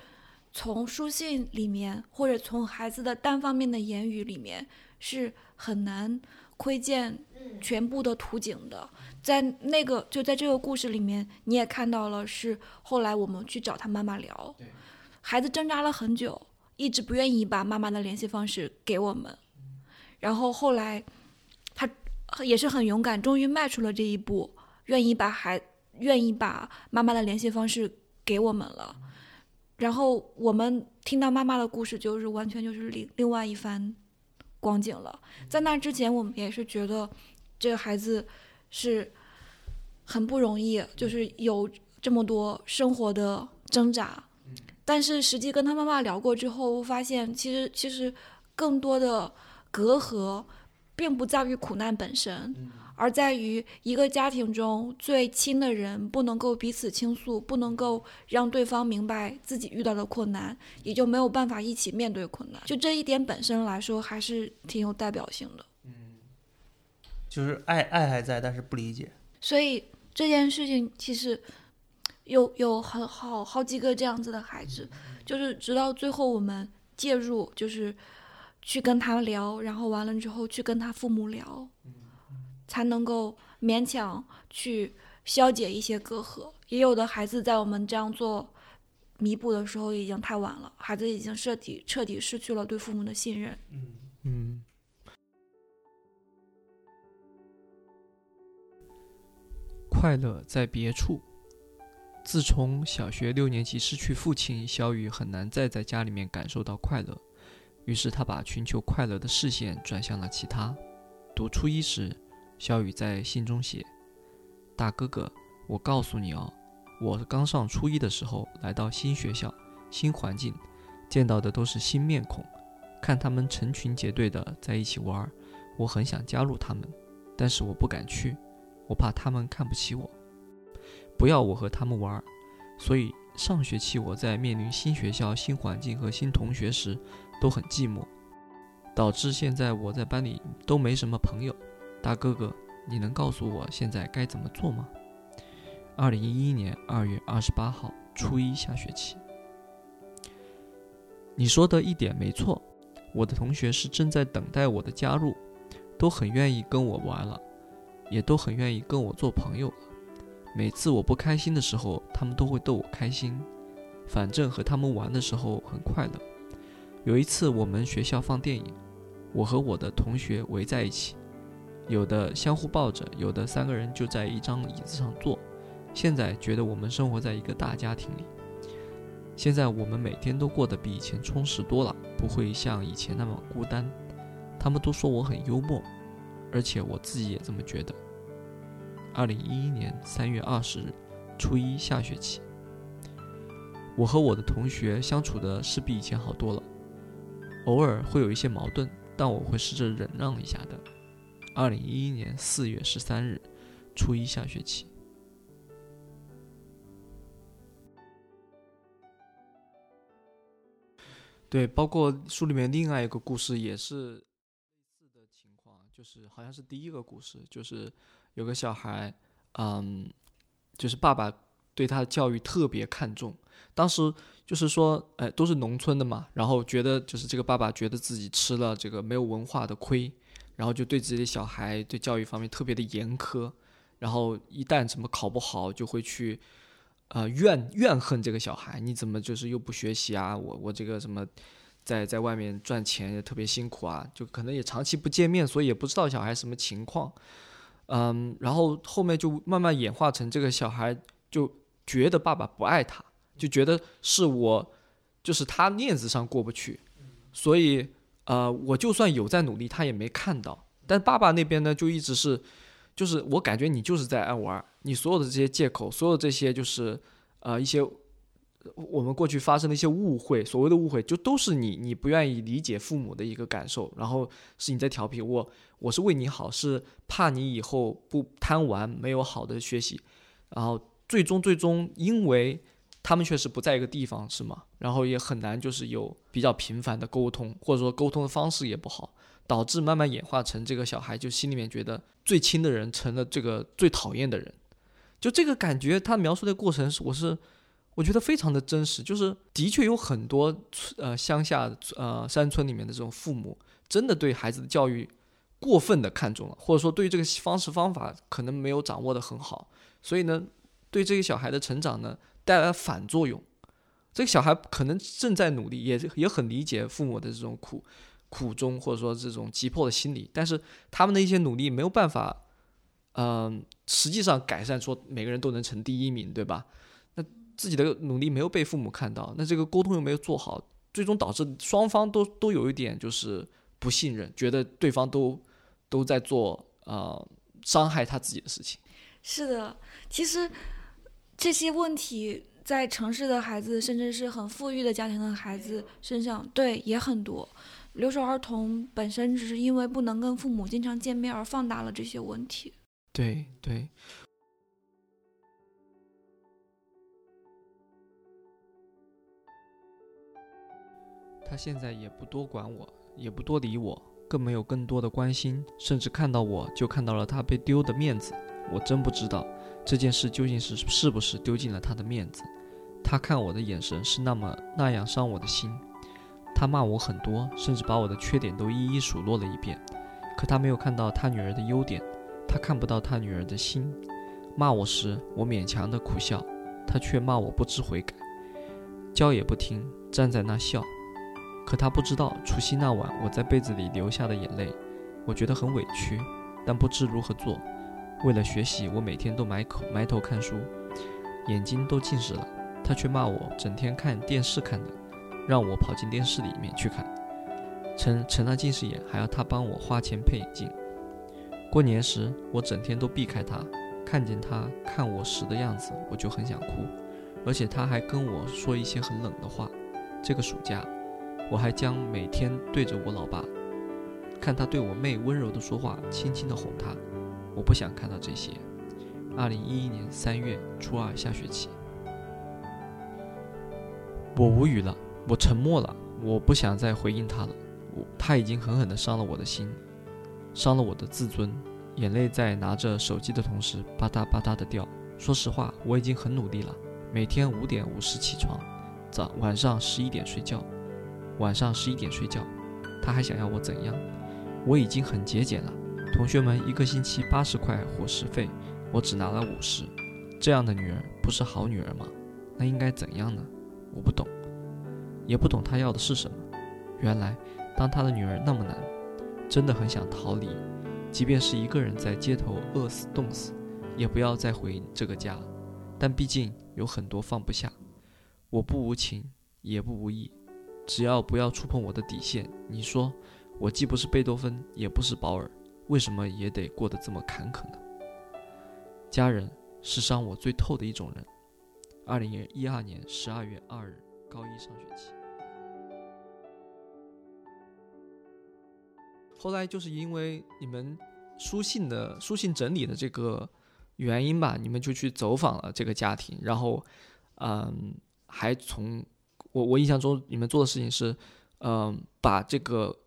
从书信里面，或者从孩子的单方面的言语里面，是很难窥见全部的图景的。在那个就在这个故事里面，你也看到了，是后来我们去找他妈妈聊，孩子挣扎了很久，一直不愿意把妈妈的联系方式给我们。然后后来，他也是很勇敢，终于迈出了这一步，愿意把孩愿意把妈妈的联系方式给我们了。然后我们听到妈妈的故事，就是完全就是另另外一番光景了。在那之前，我们也是觉得这个孩子是很不容易，就是有这么多生活的挣扎。但是实际跟他妈妈聊过之后，发现其实其实更多的隔阂，并不在于苦难本身，而在于一个家庭中最亲的人不能够彼此倾诉，不能够让对方明白自己遇到的困难，也就没有办法一起面对困难。就这一点本身来说，还是挺有代表性的。嗯就是爱爱还在，但是不理解。所以这件事情其实有有很好好几个这样子的孩子，就是直到最后我们介入，就是去跟他聊，然后完了之后去跟他父母聊，才能够勉强去消解一些隔阂。也有的孩子在我们这样做弥补的时候已经太晚了，孩子已经彻底彻底失去了对父母的信任。嗯，快乐在别处，自从小学六年级失去父亲，小雨很难再在家里面感受到快乐。于是他把寻求快乐的视线转向了其他。读初一时，小雨在信中写：“大哥哥，我告诉你哦，我刚上初一的时候来到新学校、新环境，见到的都是新面孔，看他们成群结队的在一起玩，我很想加入他们，但是我不敢去，我怕他们看不起我。”不要我和他们玩，所以上学期我在面临新学校、新环境和新同学时都很寂寞，导致现在我在班里都没什么朋友。大哥哥，你能告诉我现在该怎么做吗？二零一一年二月二十八号，初一下学期。你说的一点没错，我的同学是正在等待我的加入，都很愿意跟我玩了，也都很愿意跟我做朋友了。每次我不开心的时候，他们都会逗我开心。反正和他们玩的时候很快乐。有一次我们学校放电影，我和我的同学围在一起，有的相互抱着，有的三个人就在一张椅子上坐。现在觉得我们生活在一个大家庭里。现在我们每天都过得比以前充实多了，不会像以前那么孤单。他们都说我很幽默，而且我自己也这么觉得。二零一一年三月二十日，初一下学期，我和我的同学相处的是比以前好多了，偶尔会有一些矛盾，但我会试着忍让一下的。二零一一年四月十三日，初一下学期。对，包括书里面另外一个故事也是类似的情况，就是好像是第一个故事，就是。有个小孩，嗯，就是爸爸对他的教育特别看重。当时就是说，哎，都是农村的嘛，然后觉得就是这个爸爸觉得自己吃了这个没有文化的亏，然后就对自己的小孩对教育方面特别的严苛。然后一旦什么考不好，就会去，呃，怨怨恨这个小孩，你怎么就是又不学习啊？我我这个什么，在在外面赚钱也特别辛苦啊，就可能也长期不见面，所以也不知道小孩什么情况。嗯，然后后面就慢慢演化成这个小孩就觉得爸爸不爱他，就觉得是我，就是他面子上过不去，所以呃，我就算有在努力，他也没看到。但爸爸那边呢，就一直是，就是我感觉你就是在爱玩，你所有的这些借口，所有这些就是呃一些。我们过去发生的一些误会，所谓的误会，就都是你你不愿意理解父母的一个感受，然后是你在调皮。我我是为你好，是怕你以后不贪玩，没有好的学习，然后最终最终，因为他们确实不在一个地方，是吗？然后也很难就是有比较频繁的沟通，或者说沟通的方式也不好，导致慢慢演化成这个小孩就心里面觉得最亲的人成了这个最讨厌的人，就这个感觉，他描述的过程是我是。我觉得非常的真实，就是的确有很多呃乡下呃山村里面的这种父母，真的对孩子的教育过分的看重了，或者说对于这个方式方法可能没有掌握的很好，所以呢，对这个小孩的成长呢带来反作用。这个小孩可能正在努力，也也很理解父母的这种苦苦衷，或者说这种急迫的心理，但是他们的一些努力没有办法，嗯，实际上改善说每个人都能成第一名，对吧？那自己的努力没有被父母看到，那这个沟通又没有做好，最终导致双方都都有一点就是不信任，觉得对方都都在做呃伤害他自己的事情。是的，其实这些问题在城市的孩子，甚至是很富裕的家庭的孩子身上，对也很多。留守儿童本身只是因为不能跟父母经常见面而放大了这些问题。对对。他现在也不多管我，也不多理我，更没有更多的关心，甚至看到我就看到了他被丢的面子。我真不知道这件事究竟是是不是丢尽了他的面子。他看我的眼神是那么那样伤我的心。他骂我很多，甚至把我的缺点都一一数落了一遍。可他没有看到他女儿的优点，他看不到他女儿的心。骂我时，我勉强的苦笑，他却骂我不知悔改，教也不听，站在那笑。可他不知道，除夕那晚我在被子里流下的眼泪，我觉得很委屈，但不知如何做。为了学习，我每天都埋口埋头看书，眼睛都近视了，他却骂我整天看电视看的，让我跑进电视里面去看，成成了近视眼还要他帮我花钱配眼镜。过年时我整天都避开他，看见他看我时的样子我就很想哭，而且他还跟我说一些很冷的话。这个暑假，我还将每天对着我老爸，看他对我妹温柔的说话，轻轻的哄她。我不想看到这些。二零一一年三月初二下学期，我无语了，我沉默了，我不想再回应他了。我他已经狠狠地伤了我的心，伤了我的自尊，眼泪在拿着手机的同时吧嗒吧嗒的掉。说实话，我已经很努力了，每天五点五十起床，早晚上十一点睡觉，晚上十一点睡觉。他还想要我怎样？我已经很节俭了。同学们一个星期八十块伙食费，我只拿了五十，这样的女儿不是好女儿吗？那应该怎样呢？我不懂，也不懂她要的是什么。原来，当她的女儿那么难，真的很想逃离，即便是一个人在街头饿死冻死，也不要再回这个家。但毕竟有很多放不下。我不无情，也不无义，只要不要触碰我的底线。你说，我既不是贝多芬，也不是保尔。为什么也得过得这么坎坷呢？家人是伤我最透的一种人。二零一二年十二月二日，高一上学期。后来就是因为你们书信的书信整理的这个原因吧，你们就去走访了这个家庭，然后，嗯，还从我我印象中你们做的事情是，嗯，把这个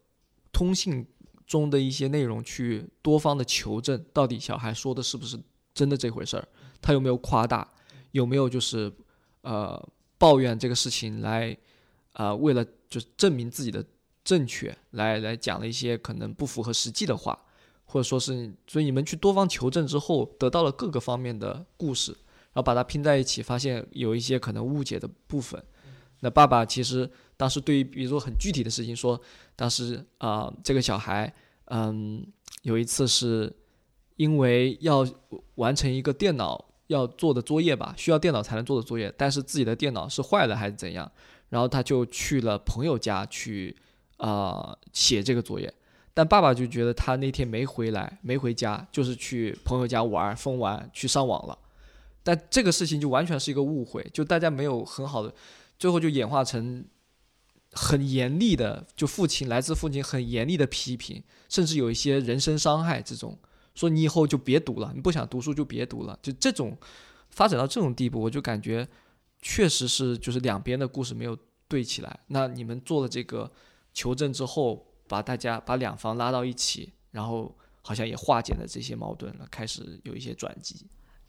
通信。中的一些内容去多方的求证，到底小孩说的是不是真的这回事儿？他有没有夸大？有没有就是呃抱怨这个事情来啊？为了就是证明自己的正确，来来讲了一些可能不符合实际的话，或者说是所以你们去多方求证之后，得到了各个方面的故事，然后把它拼在一起，发现有一些可能误解的部分。那爸爸其实当时对于比如说很具体的事情说，当时啊这个小孩嗯有一次是因为要完成一个电脑要做的作业吧，需要电脑才能做的作业，但是自己的电脑是坏了还是怎样，然后他就去了朋友家去啊写这个作业，但爸爸就觉得他那天没回来没回家，就是去朋友家玩疯玩去上网了，但这个事情就完全是一个误会，就大家没有很好的。最后就演化成很严厉的，就父亲来自父亲很严厉的批评，甚至有一些人身伤害。这种说你以后就别读了，你不想读书就别读了。就这种发展到这种地步，我就感觉确实是就是两边的故事没有对起来。那你们做了这个求证之后，把大家把两方拉到一起，然后好像也化解了这些矛盾了，开始有一些转机。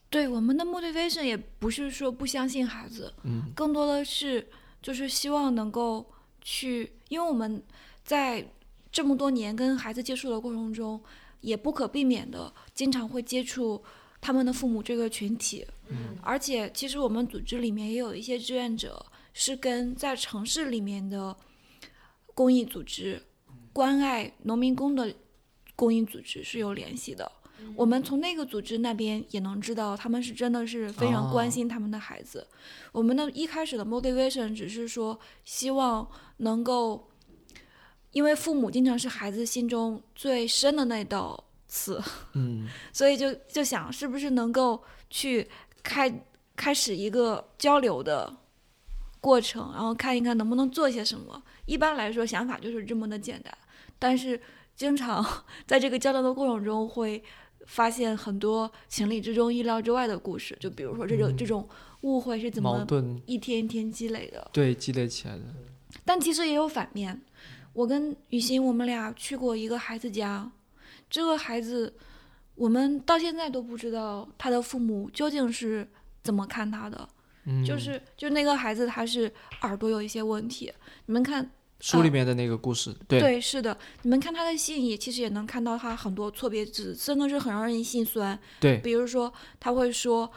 对我们的 motivation 也不是说不相信孩子，嗯，更多的是就是希望能够去，因为我们在这么多年跟孩子接触的过程中，也不可避免的经常会接触他们的父母这个群体，嗯，而且其实我们组织里面也有一些志愿者是跟在城市里面的公益组织、关爱农民工的公益组织是有联系的。我们从那个组织那边也能知道，他们是真的是非常关心他们的孩子。我们的一开始的 motivation 只是说，希望能够，因为父母经常是孩子心中最深的那道刺，嗯，所以就就想是不是能够去开开始一个交流的过程，然后看一看能不能做些什么。一般来说，想法就是这么的简单，但是经常 在这个交流的过程中会。发现很多情理之中、意料之外的故事，就比如说这种这种误会是怎么一天一天积累的？对，积累起来的。但其实也有反面。我跟雨欣，我们俩去过一个孩子家，这个孩子，我们到现在都不知道他的父母究竟是怎么看他的。嗯，就是就那个孩子，他是耳朵有一些问题。你们看。书里面的那个故事，对。对是的，你们看他的信也其实也能看到他很多错别字，真的是很让人心酸。对，比如说他会说，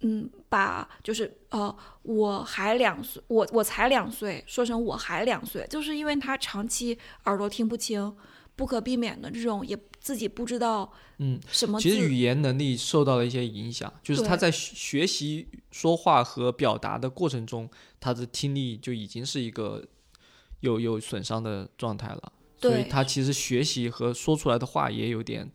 嗯，把就是呃，我还两岁，我我才两岁，说成我还两岁，就是因为他长期耳朵听不清，不可避免的这种也自己不知道，嗯，什么其实语言能力受到了一些影响，就是他在学习说话和表达的过程中，他的听力就已经是一个有有损伤的状态了，所以他其实学习和说出来的话也有点，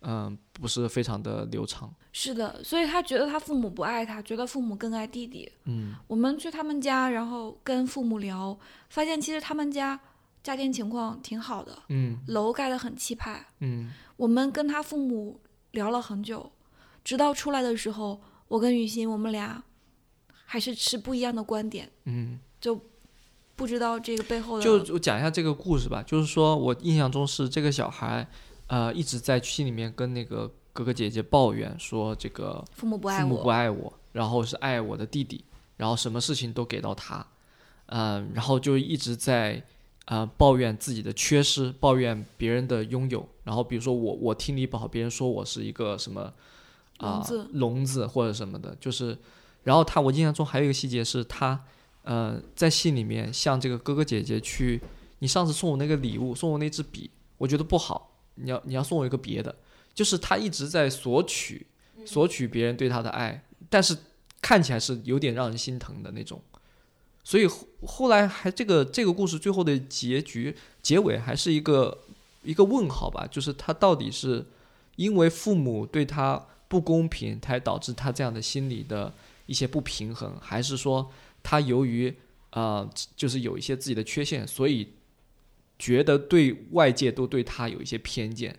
嗯、不是非常的流畅。是的，所以他觉得他父母不爱他，觉得父母更爱弟弟。嗯我们去他们家，然后跟父母聊，发现其实他们家家庭情况挺好的，嗯楼盖得很气派。嗯我们跟他父母聊了很久，直到出来的时候，我跟雨欣我们俩还是持不一样的观点，嗯，不知道这个背后的就我讲一下这个故事吧，就是说我印象中是这个小孩，呃，一直在心里面跟那个哥哥姐姐抱怨说这个父母不爱父母我，不爱我，然后是爱我的弟弟，然后什么事情都给到他，嗯、然后就一直在呃抱怨自己的缺失，抱怨别人的拥有，然后比如说我我听力不好，别人说我是一个什么啊、聋子聋子或者什么的，就是，然后他我印象中还有一个细节是他呃在信里面向这个哥哥姐姐去，你上次送我那个礼物，送我那支笔，我觉得不好，你要你要送我一个别的，就是他一直在索取。索取别人对他的爱，但是看起来是有点让人心疼的那种。所以后后来还这个这个故事最后的结局结尾还是一个一个问号吧，就是他到底是因为父母对他不公平，才导致他这样的心理的一些不平衡，还是说他由于呃就是有一些自己的缺陷，所以觉得对外界都对他有一些偏见。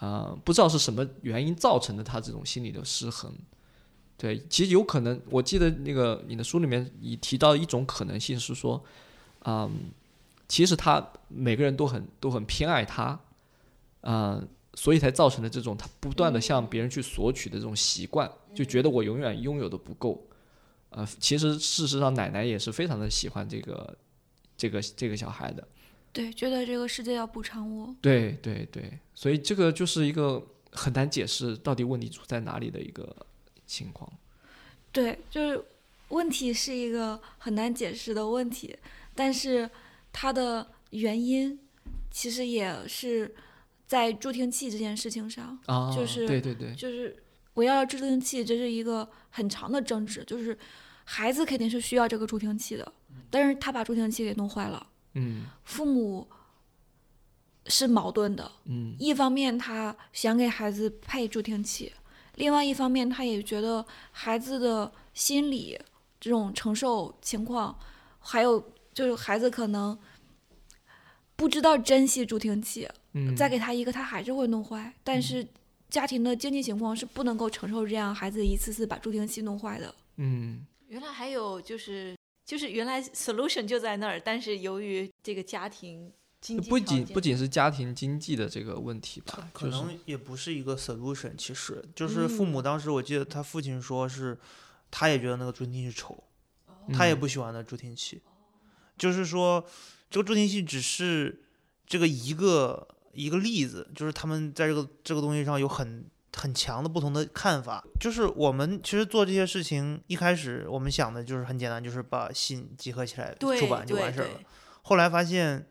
呃，不知道是什么原因造成的他这种心理的失衡。对，其实有可能，我记得那个你的书里面你提到一种可能性是说，嗯，其实他每个人都很都很偏爱他，嗯、所以才造成的这种他不断的向别人去索取的这种习惯，就觉得我永远拥有的不够。呃，其实事实上奶奶也是非常的喜欢这个这个这个小孩的。对，觉得这个世界要补偿我。对对对，所以这个就是一个很难解释到底问题出在哪里的一个情况。对，就是问题是一个很难解释的问题，但是它的原因其实也是在助听器这件事情上，啊，就是对对对，就是围绕着助听器，这是一个很长的争执，就是孩子肯定是需要这个助听器的，但是他把助听器给弄坏了，嗯。父母是矛盾的，嗯。一方面他想给孩子配助听器，另外一方面他也觉得孩子的心理这种承受情况，还有就是孩子可能不知道珍惜助听器，嗯，再给他一个他还是会弄坏，但是家庭的经济情况是不能够承受这样孩子一次次把助听器弄坏的。嗯。原来还有就是就是原来 solution 就在那儿，但是由于这个家庭经济不仅不仅是家庭经济的这个问题吧，可能也不是一个 solution，其实就是父嗯。母当时我记得他父亲说是，他也觉得那个助听器丑，他也嗯。不喜欢那助听器，就是说这个助听器只是这个一个一个例子，就是他们在这个这个东西上有很很强的不同的看法。就是我们其实做这些事情，一开始我们想的就是很简单，就是把信集合起来出版就完事儿了。后来发现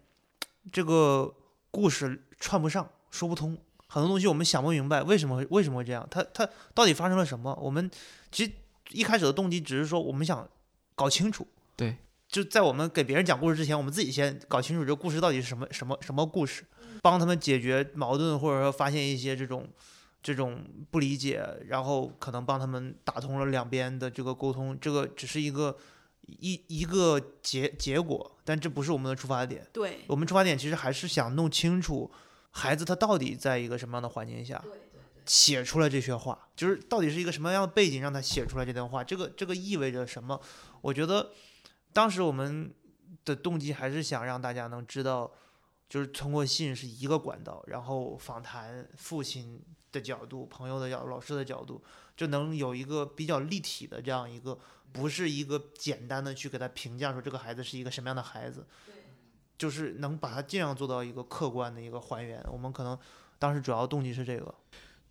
这个故事串不上，说不通，很多东西我们想不明白为什么为什么会这样，它它到底发生了什么？我们其实一开始的动机只是说我们想搞清楚，对，就在我们给别人讲故事之前，我们自己先搞清楚这个故事到底是什么什么什么故事，帮他们解决矛盾，或者说发现一些这种这种不理解，然后可能帮他们打通了两边的这个沟通，这个只是一个一一个结结果，但这不是我们的出发点。对我们出发点其实还是想弄清楚孩子他到底在一个什么样的环境下写出来这些话，就是到底是一个什么样的背景让他写出来这段话，这个这个意味着什么？我觉得当时我们的动机还是想让大家能知道，就是通过信是一个管道，然后访谈父亲的角度、朋友的角度、老师的角度，就能有一个比较立体的这样一个，不是一个简单的去给他评价说这个孩子是一个什么样的孩子。就是能把他尽量做到一个客观的一个还原。我们可能当时主要动机是这个。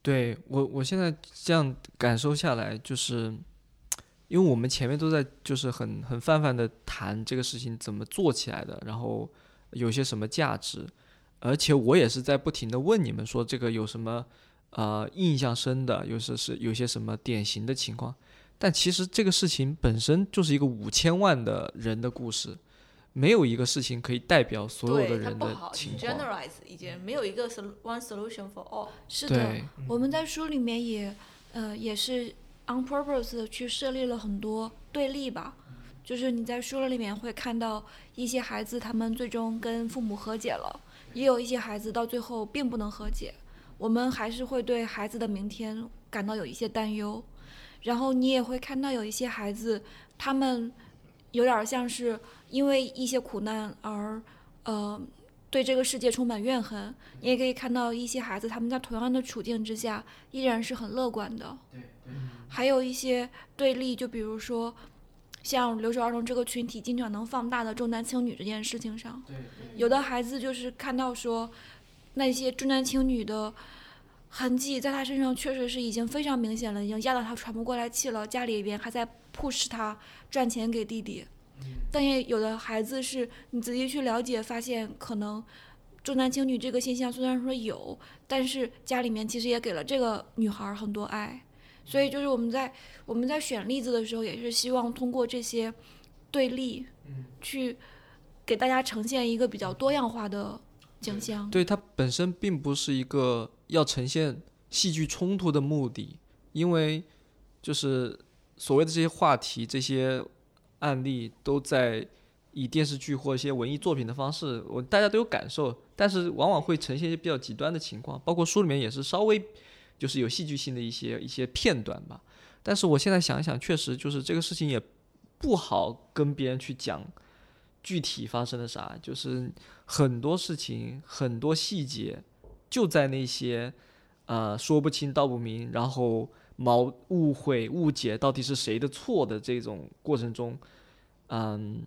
对我，我现在这样感受下来，就是因为我们前面都在就是很很泛泛的谈这个事情怎么做起来的，然后有些什么价值，而且我也是在不停的问你们说这个有什么呃印象深的，有些是有些什么典型的情况，但其实这个事情本身就是一个五千万的人的故事，没有一个事情可以代表所有的人的情况。generalize 已经没有一个 one solution for all。是的，我们在书里面也，呃，也是 on purpose 的去设立了很多对立吧。就是你在书里面会看到一些孩子，他们最终跟父母和解了，也有一些孩子到最后并不能和解。我们还是会对孩子的明天感到有一些担忧。然后你也会看到有一些孩子，他们有点儿像是因为一些苦难而，呃，对这个世界充满怨恨。你也可以看到一些孩子，他们在同样的处境之下，依然是很乐观的。还有一些对立，就比如说，像留守儿童这个群体经常能放大的重男轻女这件事情上，有的孩子就是看到说，那些重男轻女的痕迹在他身上确实是已经非常明显了，已经压到他喘不过来气了，家里边还在 push 他赚钱给弟弟。但也有的孩子是你仔细去了解，发现可能重男轻女这个现象虽然说有，但是家里面其实也给了这个女孩儿很多爱。所以就是我们在我们在选例子的时候，也是希望通过这些对立，去给大家呈现一个比较多样化的景象。对，它本身并不是一个要呈现戏剧冲突的目的，因为就是所谓的这些话题、这些案例都在以电视剧或一些文艺作品的方式，我大家都有感受，但是往往会呈现一些比较极端的情况，包括书里面也是稍微就是有戏剧性的一些一些片段吧。但是我现在想一想，确实就是这个事情也不好跟别人去讲具体发生了啥，就是很多事情很多细节就在那些呃说不清道不明，然后矛误会误解到底是谁的错的这种过程中，嗯，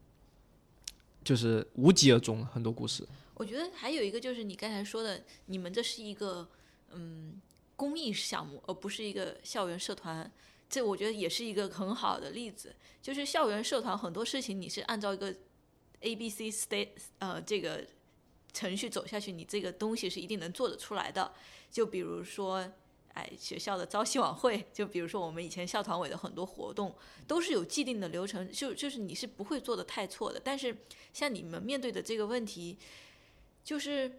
就是无疾而终很多故事。我觉得还有一个就是你刚才说的，你们这是一个嗯公益项目，而不是一个校园社团。这我觉得也是一个很好的例子，就是校园社团很多事情你是按照一个 A B C state 呃这个程序走下去，你这个东西是一定能做得出来的。就比如说，哎，学校的朝夕晚会，就比如说我们以前校团委的很多活动，都是有既定的流程，就就是你是不会做的太错的。但是像你们面对的这个问题，就是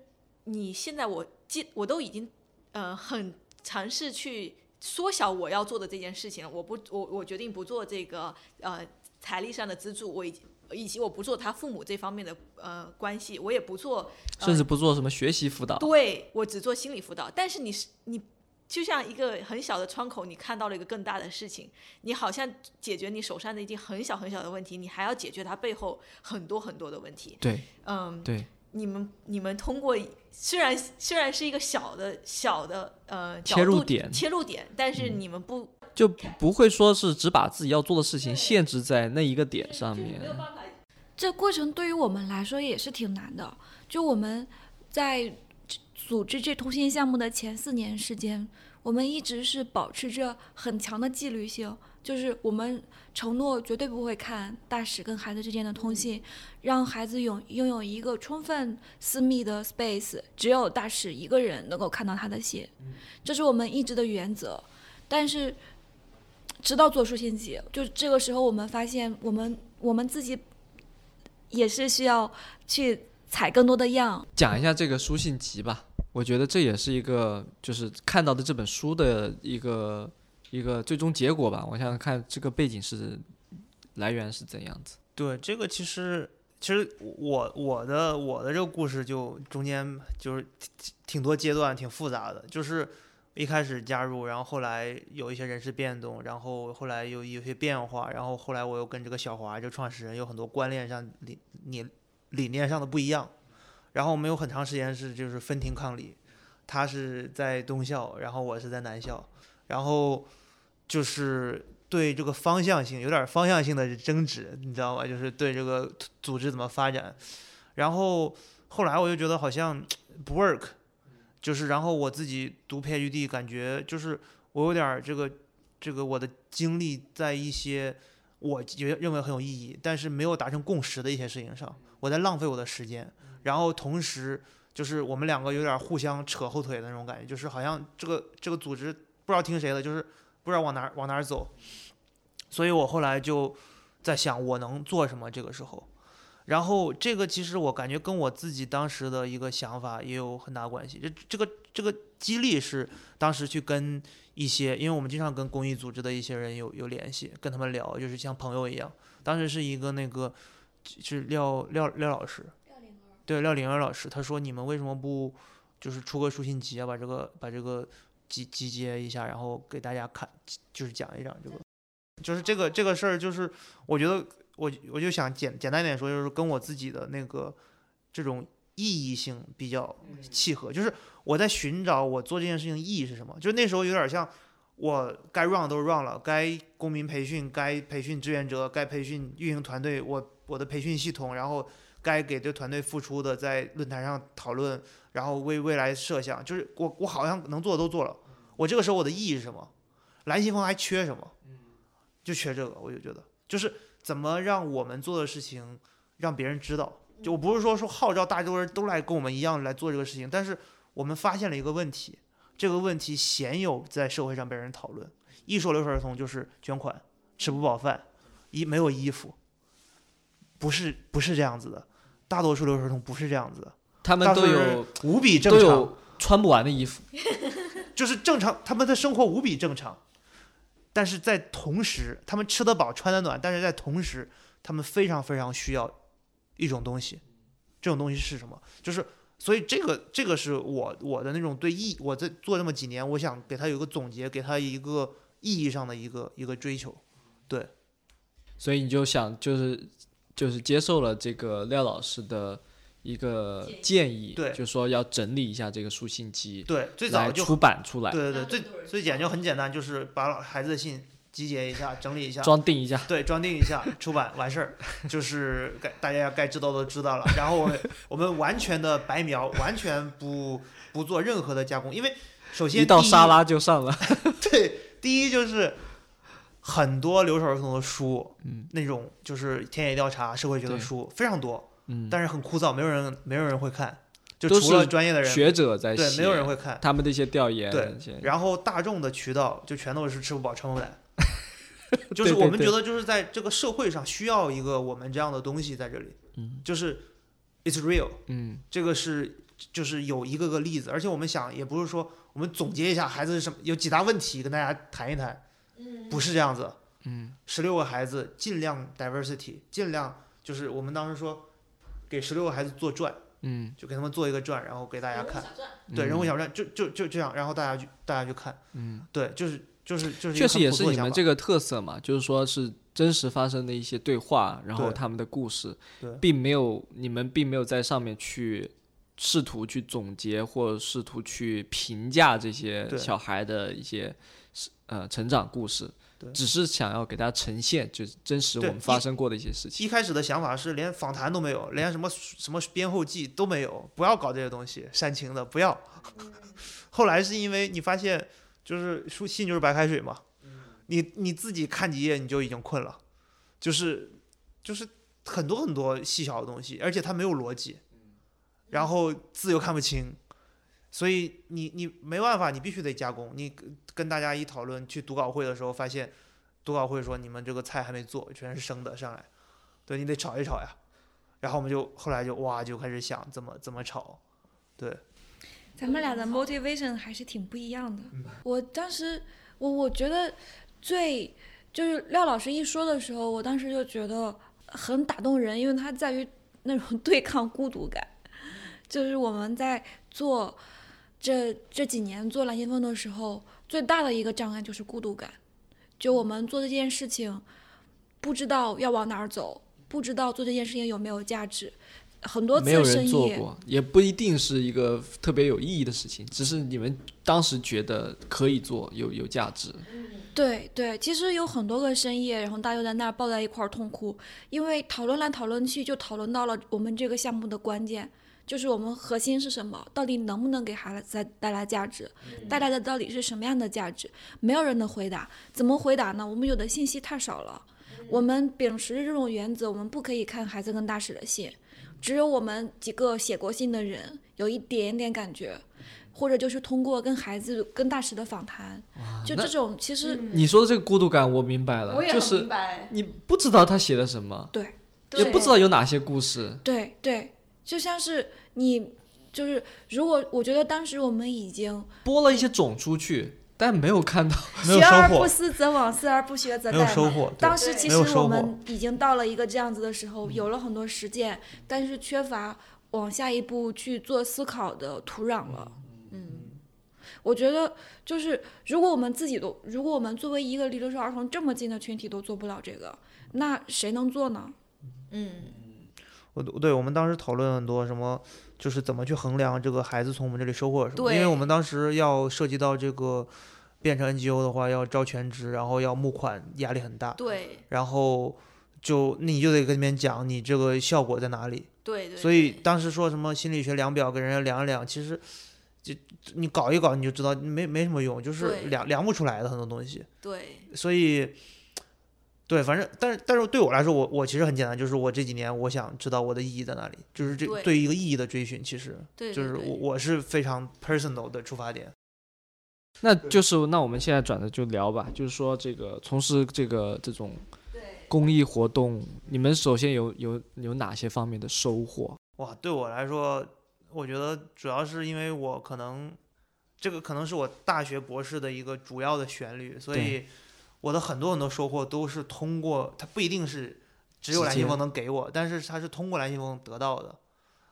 你现在我记我都已经呃很尝试去缩小我要做的这件事情，我不我我决定不做这个呃财力上的资助，我已经以及我不做他父母这方面的呃关系，我也不做，呃甚至不做什么学习辅导。对我只做心理辅导，但是你是你就像一个很小的窗口，你看到了一个更大的事情，你好像解决你手上的一件很小很小的问题，你还要解决它背后很多很多的问题。对嗯，对，你们你们通过虽然虽然是一个小的小的呃切入点嗯切入点，但是你们不就不会说是只把自己要做的事情限制在那一个点上面。这过程对于我们来说也是挺难的。就我们在组织这通信项目的前四年时间，我们一直是保持着很强的纪律性，就是我们承诺绝对不会看大使跟孩子之间的通信，让孩子拥拥有一个充分私密的 space，只有大使一个人能够看到他的信，这是我们一直的原则。但是，直到做书信集，就这个时候，我们发现我们我们自己也是需要去采更多的样。讲一下这个书信集吧，我觉得这也是一个就是看到的这本书的一个一个最终结果吧。我想看这个背景是来源是怎样子。对，这个其实其实我我的我的这个故事就中间就是挺挺多阶段，挺复杂的。就是一开始加入，然后后来有一些人事变动，然后后来有有些变化，然后后来我又跟这个小华这个创始人有很多观念上理理理念上的不一样，然后我们有很长时间是就是分庭抗礼，他是在东校，然后我是在南校，然后就是对这个方向性有点方向性的争执，你知道吗？就是对这个组织怎么发展，然后后来我就觉得好像不 work，就是然后我自己读 PhD 感觉就是我有点这个这个我的精力在一些我觉认为很有意义，但是没有达成共识的一些事情上，我在浪费我的时间，然后同时就是我们两个有点互相扯后腿的那种感觉，就是好像这个这个组织不知道听谁的，就是不知道往哪儿往哪儿走。所以我后来就在想我能做什么这个时候。然后这个其实我感觉跟我自己当时的一个想法也有很大关系。这这个这个激励是当时去跟一些，因为我们经常跟公益组织的一些人有有联系，跟他们聊，就是像朋友一样。当时是一个那个是廖廖廖老师，对廖玲儿老师，他说你们为什么不就是出个书信集啊，把这个把这个集集结一下，然后给大家看，就是讲一讲这个，就是这个这个事儿，就是我觉得。我我就想简简单一点说，就是跟我自己的那个这种意义性比较契合，就是我在寻找我做这件事情意义是什么。就那时候有点像我该 run 都 run 了，该公民培训、该培训志愿者、该培训运营团队，我我的培训系统，然后该给这团队付出的，在论坛上讨论，然后为未来设想，就是我我好像能做的都做了。我这个时候我的意义是什么？蓝新峰还缺什么？就缺这个，我就觉得就是。怎么让我们做的事情让别人知道？就我不是说说号召大多人都来跟我们一样来做这个事情，但是我们发现了一个问题，这个问题鲜有在社会上被人讨论。一说留守儿童就是捐款，吃不饱饭，衣没有衣服，不是不是这样子的，大多数留守儿童不是这样子的，他们都有无比正常，穿不完的衣服，就是正常，他们的生活无比正常。但是在同时，他们吃得饱穿得暖，但是在同时，他们非常非常需要一种东西，这种东西是什么？就是所以这个这个是我我的那种对意，我在做这么几年，我想给他有一个总结，给他一个意义上的一个一个追求，对。所以你就想就是就是接受了这个廖老师的。一个建议，对，就说要整理一下这个书信集，对，最早就出版出来，对对对，最最简就很简单，就是把孩子的信集结一下，整理一下，装订一下，对，装订一下，出版完事儿，就是该大家该知道的知道了。然后我们我们完全的白描，完全不不做任何的加工，因为首先一道沙拉就上了。对，第一就是很多留守儿童的书，嗯，那种就是田野调查、社会学的书非常多。但是很枯燥，没有人，没有人会看，就除了专业的人，学者在对，没有人会看他们的一些调研。对，然后大众的渠道就全都是吃不饱撑不暖，就是我们觉得就是在这个社会上需要一个我们这样的东西在这里，嗯，就是 it's real，嗯，这个是就是有一个个例子，而且我们想也不是说我们总结一下孩子是什么有几大问题跟大家谈一谈，嗯，不是这样子，嗯，十六个孩子尽量 diversity，尽量就是我们当时说。给十六个孩子做传，嗯，就给他们做一个传，然后给大家看，对，人物小传，就就就这样，然后大家去大家去看，嗯，对，就是就是就是确实也是你们这个特色嘛，就是说是真实发生的一些对话，然后他们的故事，并没有你们并没有在上面去试图去总结或试图去评价这些小孩的一些呃成长故事。只是想要给大家呈现，就是真实我们发生过的一些事情。一开始的想法是连访谈都没有，连什么什么编后记都没有，不要搞这些东西，煽情的不要。后来是因为你发现，就是书信就是白开水嘛，你你自己看几页你就已经困了，就是就是很多很多细小的东西，而且它没有逻辑，然后字又看不清。所以你你没办法，你必须得加工。你跟大家一讨论，去读稿会的时候，发现读稿会说你们这个菜还没做，全是生的上来，对你得炒一炒呀。然后我们就后来就哇就开始想怎么怎么炒，对。咱们俩的 motivation 还是挺不一样的。我当时我我觉得最就是廖老师一说的时候，我当时就觉得很打动人，因为它在于那种对抗孤独感，就是我们在做。这这几年做蓝先锋的时候，最大的一个障碍就是孤独感。就我们做这件事情，不知道要往哪儿走，不知道做这件事情有没有价值。很多次没有人做过，也不一定是一个特别有意义的事情，只是你们当时觉得可以做，有有价值。对对，其实有很多个深夜，然后大家又在那儿抱在一块儿痛哭，因为讨论来讨论去，就讨论到了我们这个项目的关键。就是我们核心是什么？到底能不能给孩子带带来价值？带来的到底是什么样的价值？没有人能回答。怎么回答呢？我们有的信息太少了。我们秉持着这种原则，我们不可以看孩子跟大使的信，只有我们几个写过信的人有一点点感觉。或者就是通过跟孩子、跟大使的访谈，就这种其实你说的这个孤独感，我明白了，我也很就是明白，你不知道他写的什么，对也不知道有哪些故事。对对，就像是你就是如果我觉得当时我们已经播了一些种出去，但没有看到。没有收学而不，思则罔，思而不学则没有殆嘛。收获。当时其实我们已经到了一个这样子的时候，有了很多实践，但是缺乏往下一步去做思考的土壤了。嗯，我觉得就是，如果我们自己都，如果我们作为一个离留守儿童这么近的群体都做不了这个，那谁能做呢？嗯，我对我们当时讨论很多什么，就是怎么去衡量这个孩子从我们这里收获什么。因为我们当时要涉及到这个变成 NGO 的话，要招全职，然后要募款，压力很大。对然后就那你就得跟那边讲你这个效果在哪里。对对，所以当时说什么心理学量表给人家量一量，其实就你搞一搞你就知道没没什么用，就是量量不出来的很多东西。对所以，对，反正，但是，但是对我来说，我我其实很简单，就是我这几年我想知道我的意义在哪里，就是这对对于一个意义的追寻，其实就是我我是非常 personal 的出发点。那就是那我们现在转的就聊吧，就是说这个从事这个这种公益活动，你们首先有有有哪些方面的收获？哇，对我来说，我觉得主要是因为我可能这个可能是我大学博士的一个主要的旋律，所以对我的很多很多收获都是通过它不一定是只有蓝信峰能给我，但是它是通过蓝信峰得到的。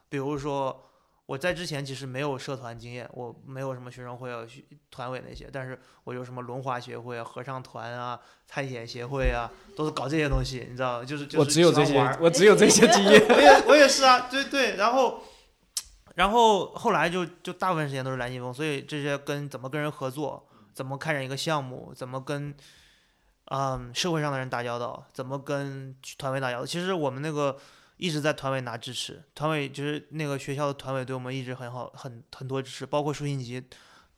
比如说我在之前其实没有社团经验，我没有什么学生会啊、团委那些，但是我有什么轮滑协会啊、合唱团啊、探险协会啊，都是搞这些东西，你知道，就是就是我只有这些我只有这些经验。我也我也是啊，对对，然后然后后来就就大部分时间都是蓝信峰，所以这些跟怎么跟人合作，怎么开展一个项目，怎么跟嗯社会上的人打交道，怎么跟团委打交道，其实我们那个一直在团委拿支持，团委就是那个学校的团委对我们一直很好，很很多支持，包括书信集。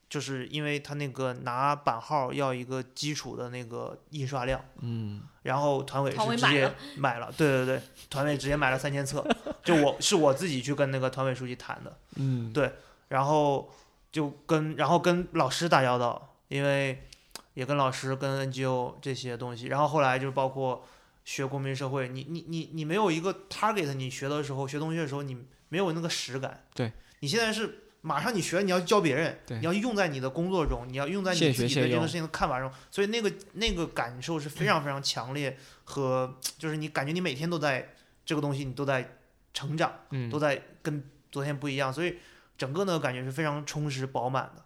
就是因为他那个拿版号要一个基础的那个印刷量，嗯，然后团委团委是直接买了买了，对对对，团委直接买了三千册，就我是我自己去跟那个团委书记谈的，嗯，对然后就跟然后跟老师打交道，因为也跟老师跟 NGO 这些东西，然后后来就包括学公民社会，你你你你没有一个 target，你学的时候学东西的时候，你没有那个实感，对。你现在是。马上你学，你要教别人，你要用在你的工作中，你要用在你现自己对这个事情的看法中，所以那个那个感受是非常非常强烈和，就是你感觉你每天都在这个东西，你都在成长，嗯。都在跟昨天不一样，所以整个那个感觉是非常充实饱满的。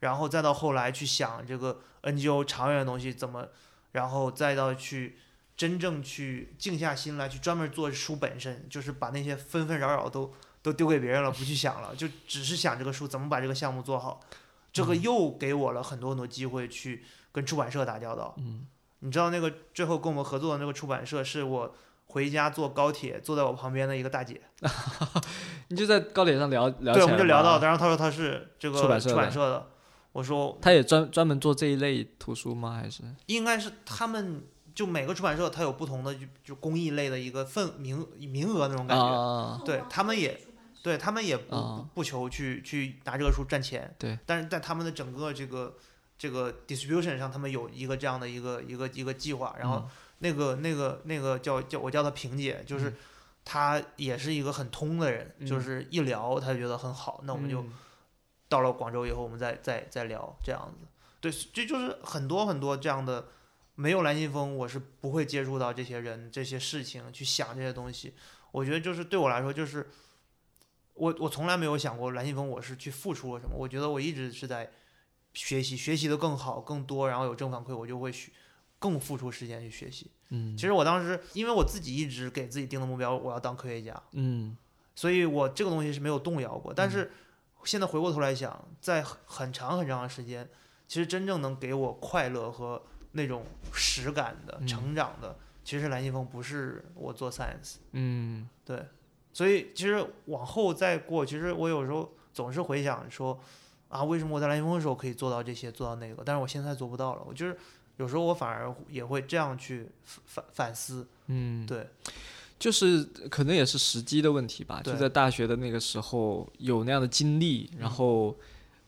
然后再到后来去想这个 NGO 长远的东西怎么，然后再到去真正去静下心来去专门做书本身，就是把那些纷纷扰扰都都丢给别人了，不去想了，就只是想这个书怎么把这个项目做好。这个又给我了很多很多机会去跟出版社打交道。嗯，你知道那个最后跟我们合作的那个出版社是我回家坐高铁坐在我旁边的一个大姐。你就在高铁上聊聊对，我们就聊到，然后她说她是这个出版社的出版社的，我说他也专专门做这一类图书吗？还是应该是他们就每个出版社它有不同的就就公益类的一个份名名额那种感觉，啊？对他们也对他们也不、啊不不求去去拿这个书赚钱，对，但是在他们的整个这个这个 distribution 上，他们有一个这样的一个一个一个计划，然后嗯那个那个那个叫叫我叫他萍姐，就是嗯她也是一个很通的人，就嗯是一聊她就觉得很好，那我们就。嗯到了广州以后，我们再再再聊这样子。对，这就是很多很多这样的，没有蓝信风，我是不会接触到这些人、这些事情，去想这些东西。我觉得就是对我来说，就是我我从来没有想过蓝信风我是去付出了什么。我觉得我一直是在学习，学习的更好、更多，然后有正反馈，我就会学更付出时间去学习。嗯，其实我当时因为我自己一直给自己定的目标，我要当科学家，嗯所以我这个东西是没有动摇过。但是现在回过头来想，在很很长很长的时间，其实真正能给我快乐和那种实感的、嗯成长的，其实蓝信峰不是我做 science。嗯对，所以其实往后再过，其实我有时候总是回想说，啊，为什么我在蓝信峰的时候可以做到这些，做到那个，但是我现在做不到了。我就是有时候我反而也会这样去反反思。嗯，对，就是可能也是时机的问题吧。就在大学的那个时候有那样的经历，然后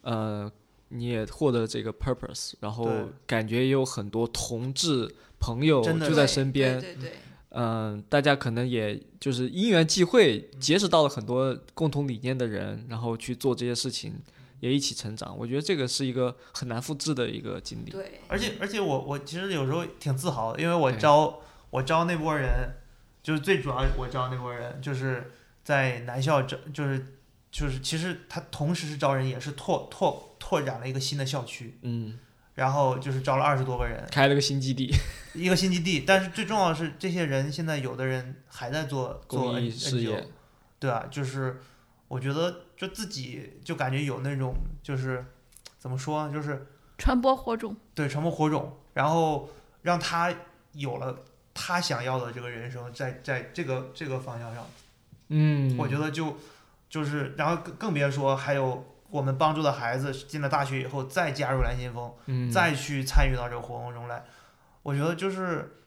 呃，你也获得了这个 purpose，然后感觉也有很多同志朋友就在身边，对对对，嗯，大家可能也就是因缘际会结识到了很多共同理念的人，然后去做这些事情，也一起成长。我觉得这个是一个很难复制的一个经历。对，而且而且我我其实有时候挺自豪的，因为我对招我招那波人，就是最主要我招那波人就是在南校招，就是就是其实他同时是招人，也是拓拓拓展了一个新的校区，嗯，然后就是招了二十多个人，开了个新基地，一个新基地。但是最重要的是，这些人现在有的人还在做做公 N 益事 NGO 业，对啊，就是我觉得就自己就感觉有那种就是怎么说，就是传播火种。对传播火种，然后让他有了他想要的这个人生，在在这个这个方向上，嗯，我觉得就就是，然后更更别说还有我们帮助的孩子进了大学以后再加入蓝先锋，嗯，再去参与到这个活动中来，我觉得就是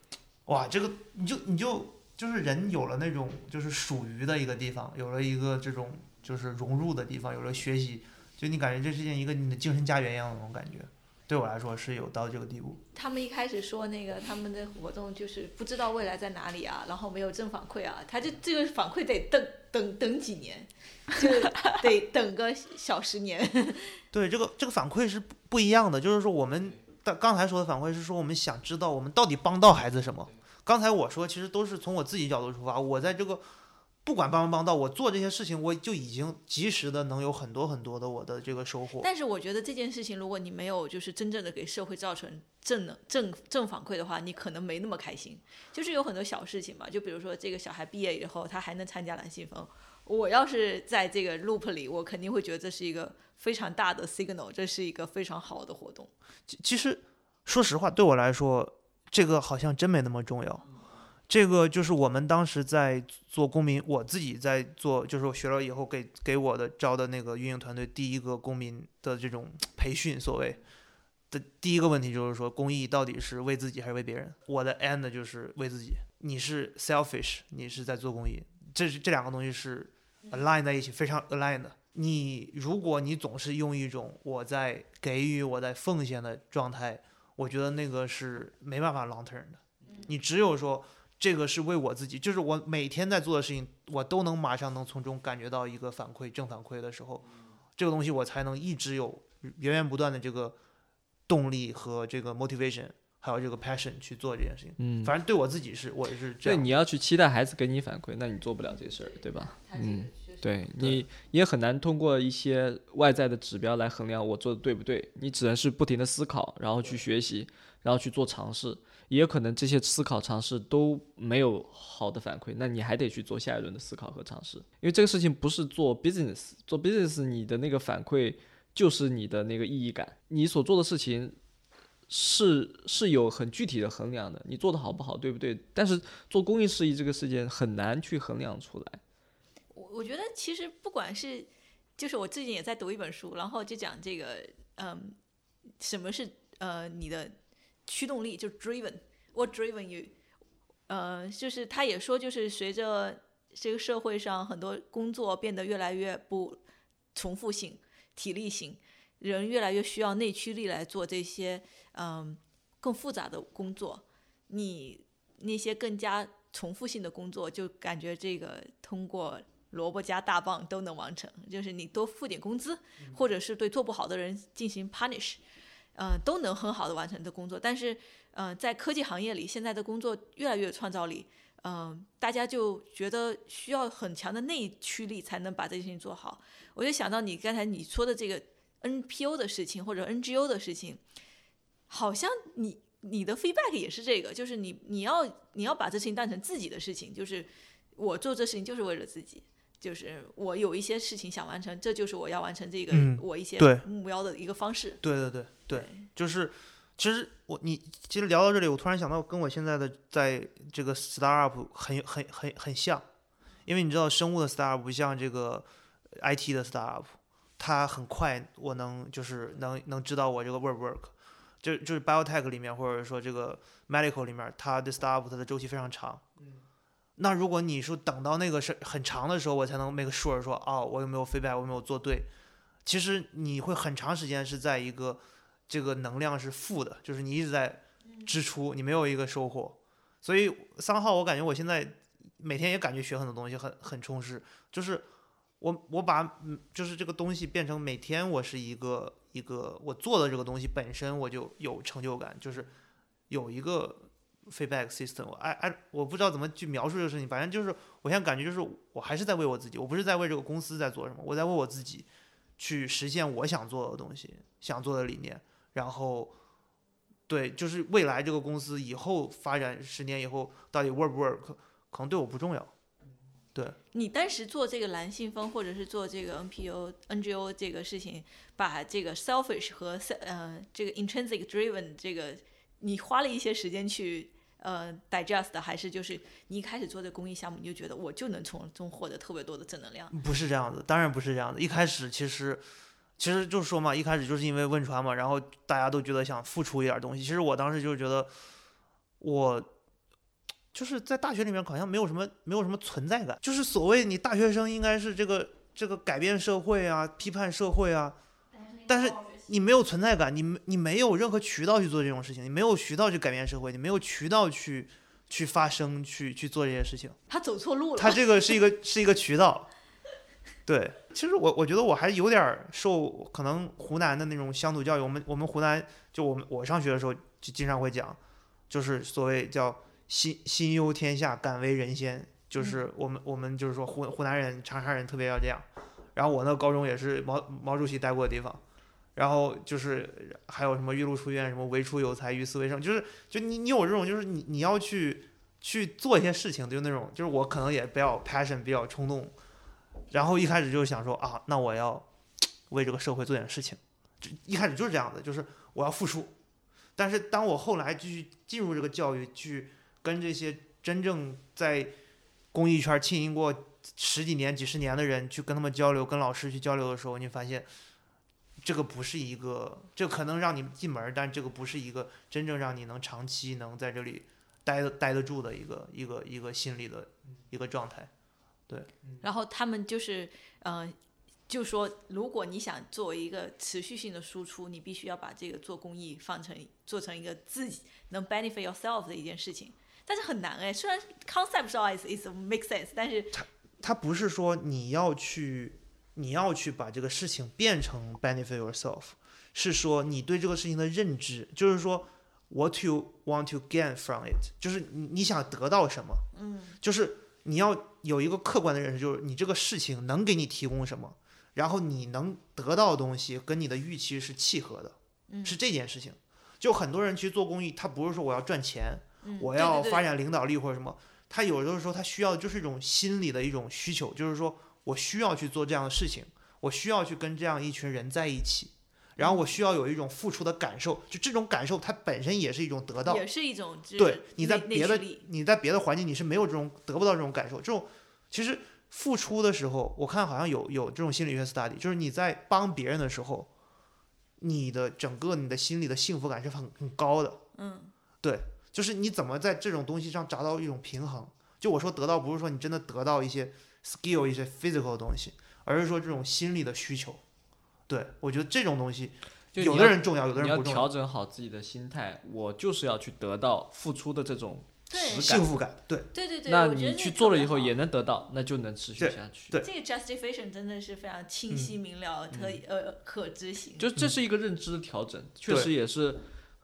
哇，这个你就你就就是人有了那种就是属于的一个地方，有了一个这种就是融入的地方，有了学习，就你感觉这是件一个你的精神家园一样的那种感觉。对我来说是有到这个地步。他们一开始说那个他们的活动就是不知道未来在哪里啊，然后没有正反馈啊，他就这个反馈得等等等几年，就得等个小十年。对，这个这个反馈是不不一样的，就是说我们的刚才说的反馈是说我们想知道我们到底帮到孩子什么。刚才我说其实都是从我自己角度出发，我在这个不管帮没帮到，我做这些事情我就已经及时的能有很多很多的我的这个收获。但是我觉得这件事情，如果你没有就是真正的给社会造成正能正正反馈的话，你可能没那么开心。就是有很多小事情嘛，就比如说这个小孩毕业以后，他还能参加蓝信封。我要是在这个 loop 里，我肯定会觉得这是一个非常大的 signal，这是一个非常好的活动。其其实说实话，对我来说，这个好像真没那么重要。这个就是我们当时在做公民，我自己在做，就是我学了以后给给我的招的那个运营团队第一个公民的这种培训，所谓的第一个问题就是说，公益到底是为自己还是为别人？我的 end 就是为自己，你是 selfish，你是在做公益，这是这两个东西是 align 在一起，非常 align 的。你如果你总是用一种我在给予、我在奉献的状态，我觉得那个是没办法 long term 的。你只有说这个是为我自己，就是我每天在做的事情，我都能马上能从中感觉到一个反馈、正反馈的时候，这个东西我才能一直有源源不断的这个动力和这个 motivation，还有这个 passion 去做这件事情。嗯，反正对我自己是，我也是这对，样。你要去期待孩子给你反馈，那你做不了这事儿，对吧？嗯，对你也很难通过一些外在的指标来衡量我做的对不对，你只能是不停的思考，然后去学习，然后去做尝试，也有可能这些思考尝试都没有好的反馈，那你还得去做下一轮的思考和尝试，因为这个事情不是做 business，做 business 你的那个反馈就是你的那个意义感，你所做的事情。是是有很具体的衡量的，你做的好不好，对不对？但是做公益事业这个事件很难去衡量出来。我我觉得其实不管是，就是我最近也在读一本书，然后就讲这个，嗯，什么是呃你的驱动力，就 driven，what driven you，呃，就是他也说，就是随着这个社会上很多工作变得越来越不重复性、体力性，人越来越需要内驱力来做这些嗯更复杂的工作，你那些更加重复性的工作，就感觉这个通过萝卜加大棒都能完成，就是你多付点工资，或者是对做不好的人进行 punish，呃，都能很好的完成的工作。但是，呃，在科技行业里，现在的工作越来越有创造力，嗯、大家就觉得需要很强的内驱力才能把这件事情做好。我就想到你刚才你说的这个 NPO 的事情或者 NGO 的事情，好像你你的 feedback 也是这个，就是你你要你要把这事情当成自己的事情，就是我做这事情就是为了自己，就是我有一些事情想完成，这就是我要完成这个、嗯我一些对目标的一个方式。对对对对，就是其实我你其实聊到这里，我突然想到跟我现在的在这个 startup 很很很很像，因为你知道生物的 startup 不像这个 IT 的 startup，它很快我能就是能能知道我这个 work work，就就是 biotech 里面或者说这个 medical 里面，它的 startup 它的周期非常长。那如果你说等到那个是很长的时候，我才能 make sure 说哦，我有没有 feedback，我有没有做对，其实你会很长时间是在一个这个能量是负的，就是你一直在支出，你没有一个收获。所以三号，我感觉我现在每天也感觉学很多东西，很很充实。就是我我把嗯，就是这个东西变成每天我是一个一个我做的这个东西本身我就有成就感，就是有一个 feedback system。我哎哎，我不知道怎么去描述这个事情，反正就是我现在感觉就是我还是在为我自己，我不是在为这个公司在做什么，我在为我自己去实现我想做的东西，想做的理念，然后。对，就是未来这个公司以后发展十年以后到底 work 不 work，可能对我不重要。对你当时做这个蓝信封或者是做这个 NPO NGO 这个事情，把这个 selfish 和呃这个 intrinsic driven 这个，你花了一些时间去呃 digest，还是就是你一开始做这公益项目，你就觉得我就能从中获得特别多的正能量？不是这样子，当然不是这样子。一开始其实。其实就是说嘛，一开始就是因为汶川嘛，然后大家都觉得想付出一点东西。其实我当时就是觉得，我就是在大学里面好像没有什么没有什么存在感。就是所谓你大学生应该是这个这个改变社会啊，批判社会啊，但是你没有存在感，你你没有任何渠道去做这种事情，你没有渠道去改变社会，你没有渠道去去发声，去去做这些事情。他走错路了。他这个是一个 是一个渠道。对，其实我我觉得我还有点受可能湖南的那种乡土教育。我们我们湖南就我们我上学的时候就经常会讲，就是所谓叫心心忧天下，敢为人先。就是我们我们就是说湖湖南人、长沙人特别要这样。然后我那高中也是毛毛主席待过的地方，然后就是还有什么岳麓书院，什么为出有才，于斯为盛，就是就你你有这种就是你你要去去做一些事情，就那种就是我可能也比较 passion，比较冲动。然后一开始就想说啊，那我要为这个社会做点事情，就一开始就是这样的，就是我要付出。但是当我后来继续进入这个教育，去跟这些真正在公益圈经营过十几年、几十年的人去跟他们交流，跟老师去交流的时候，你发现这个不是一个，这可能让你进门，但这个不是一个真正让你能长期能在这里待待得住的一个一个一个心理的一个状态。对，然后他们就是，嗯，就说如果你想做一个持续性的输出，你必须要把这个做公益放成做成一个自己能 benefit yourself 的一件事情，但是很难哎。虽然 concept 上 is is make sense，但是他他不是说你要去你要去把这个事情变成 benefit yourself，是说你对这个事情的认知，就是说 what you want to gain from it，就是你你想得到什么，嗯，就是你要。有一个客观的认识，就是你这个事情能给你提供什么，然后你能得到的东西跟你的预期是契合的，是这件事情。就很多人去做公益，他不是说我要赚钱，我要发展领导力或者什么，他有的时候他需要的就是一种心理的一种需求，就是说我需要去做这样的事情，我需要去跟这样一群人在一起。然后我需要有一种付出的感受，就这种感受，它本身也是一种得到，也是一种对。你在别的你在别的环境你是没有这种得不到这种感受。这种其实付出的时候，我看好像有有这种心理学 study，就是你在帮别人的时候，你的整个你的心里的幸福感是很很高的。嗯，对，就是你怎么在这种东西上找到一种平衡？就我说得到不是说你真的得到一些 skill 一些 physical 的东西，而是说这种心理的需求。对，我觉得这种东西，有的人重要，有的人不重要。你要调整好自己的心态，我就是要去得到付出的这种幸福感。对，对对对。那你去做了以后也能得到，那就能持续下去。对，这个 justification 真的是非常清晰明了，可以呃可执行。就这是一个认知的调整，确实也是，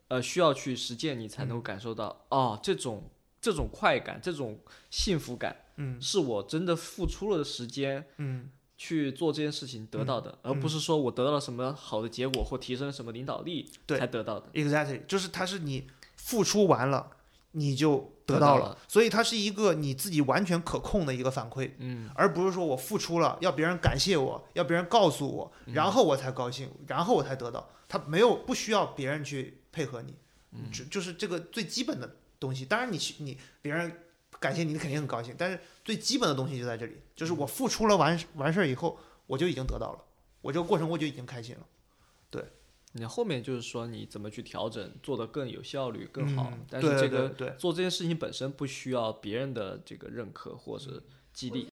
呃，需要去实践，你才能够感受到哦，这种这种快感，这种幸福感，嗯，是我真的付出了的时间，嗯。去做这件事情得到的，而不是说我得到了什么好的结果或提升了什么领导力才得到的。Exactly，就是它是你付出完了，你就得到了，所以它是一个你自己完全可控的一个反馈，嗯，而不是说我付出了要别人感谢我，要别人告诉我，然后我才高兴，然后我才得到。它没有不需要别人去配合你，就就是这个最基本的东西。当然你去你别人。感谢你，你肯定很高兴。但是最基本的东西就在这里，就是我付出了完完事儿以后，我就已经得到了，我这个过程我就已经开心了。对，你后面就是说你怎么去调整，做得更有效率、更好。但是这个对做这件事情本身不需要别人的这个认可或者激励。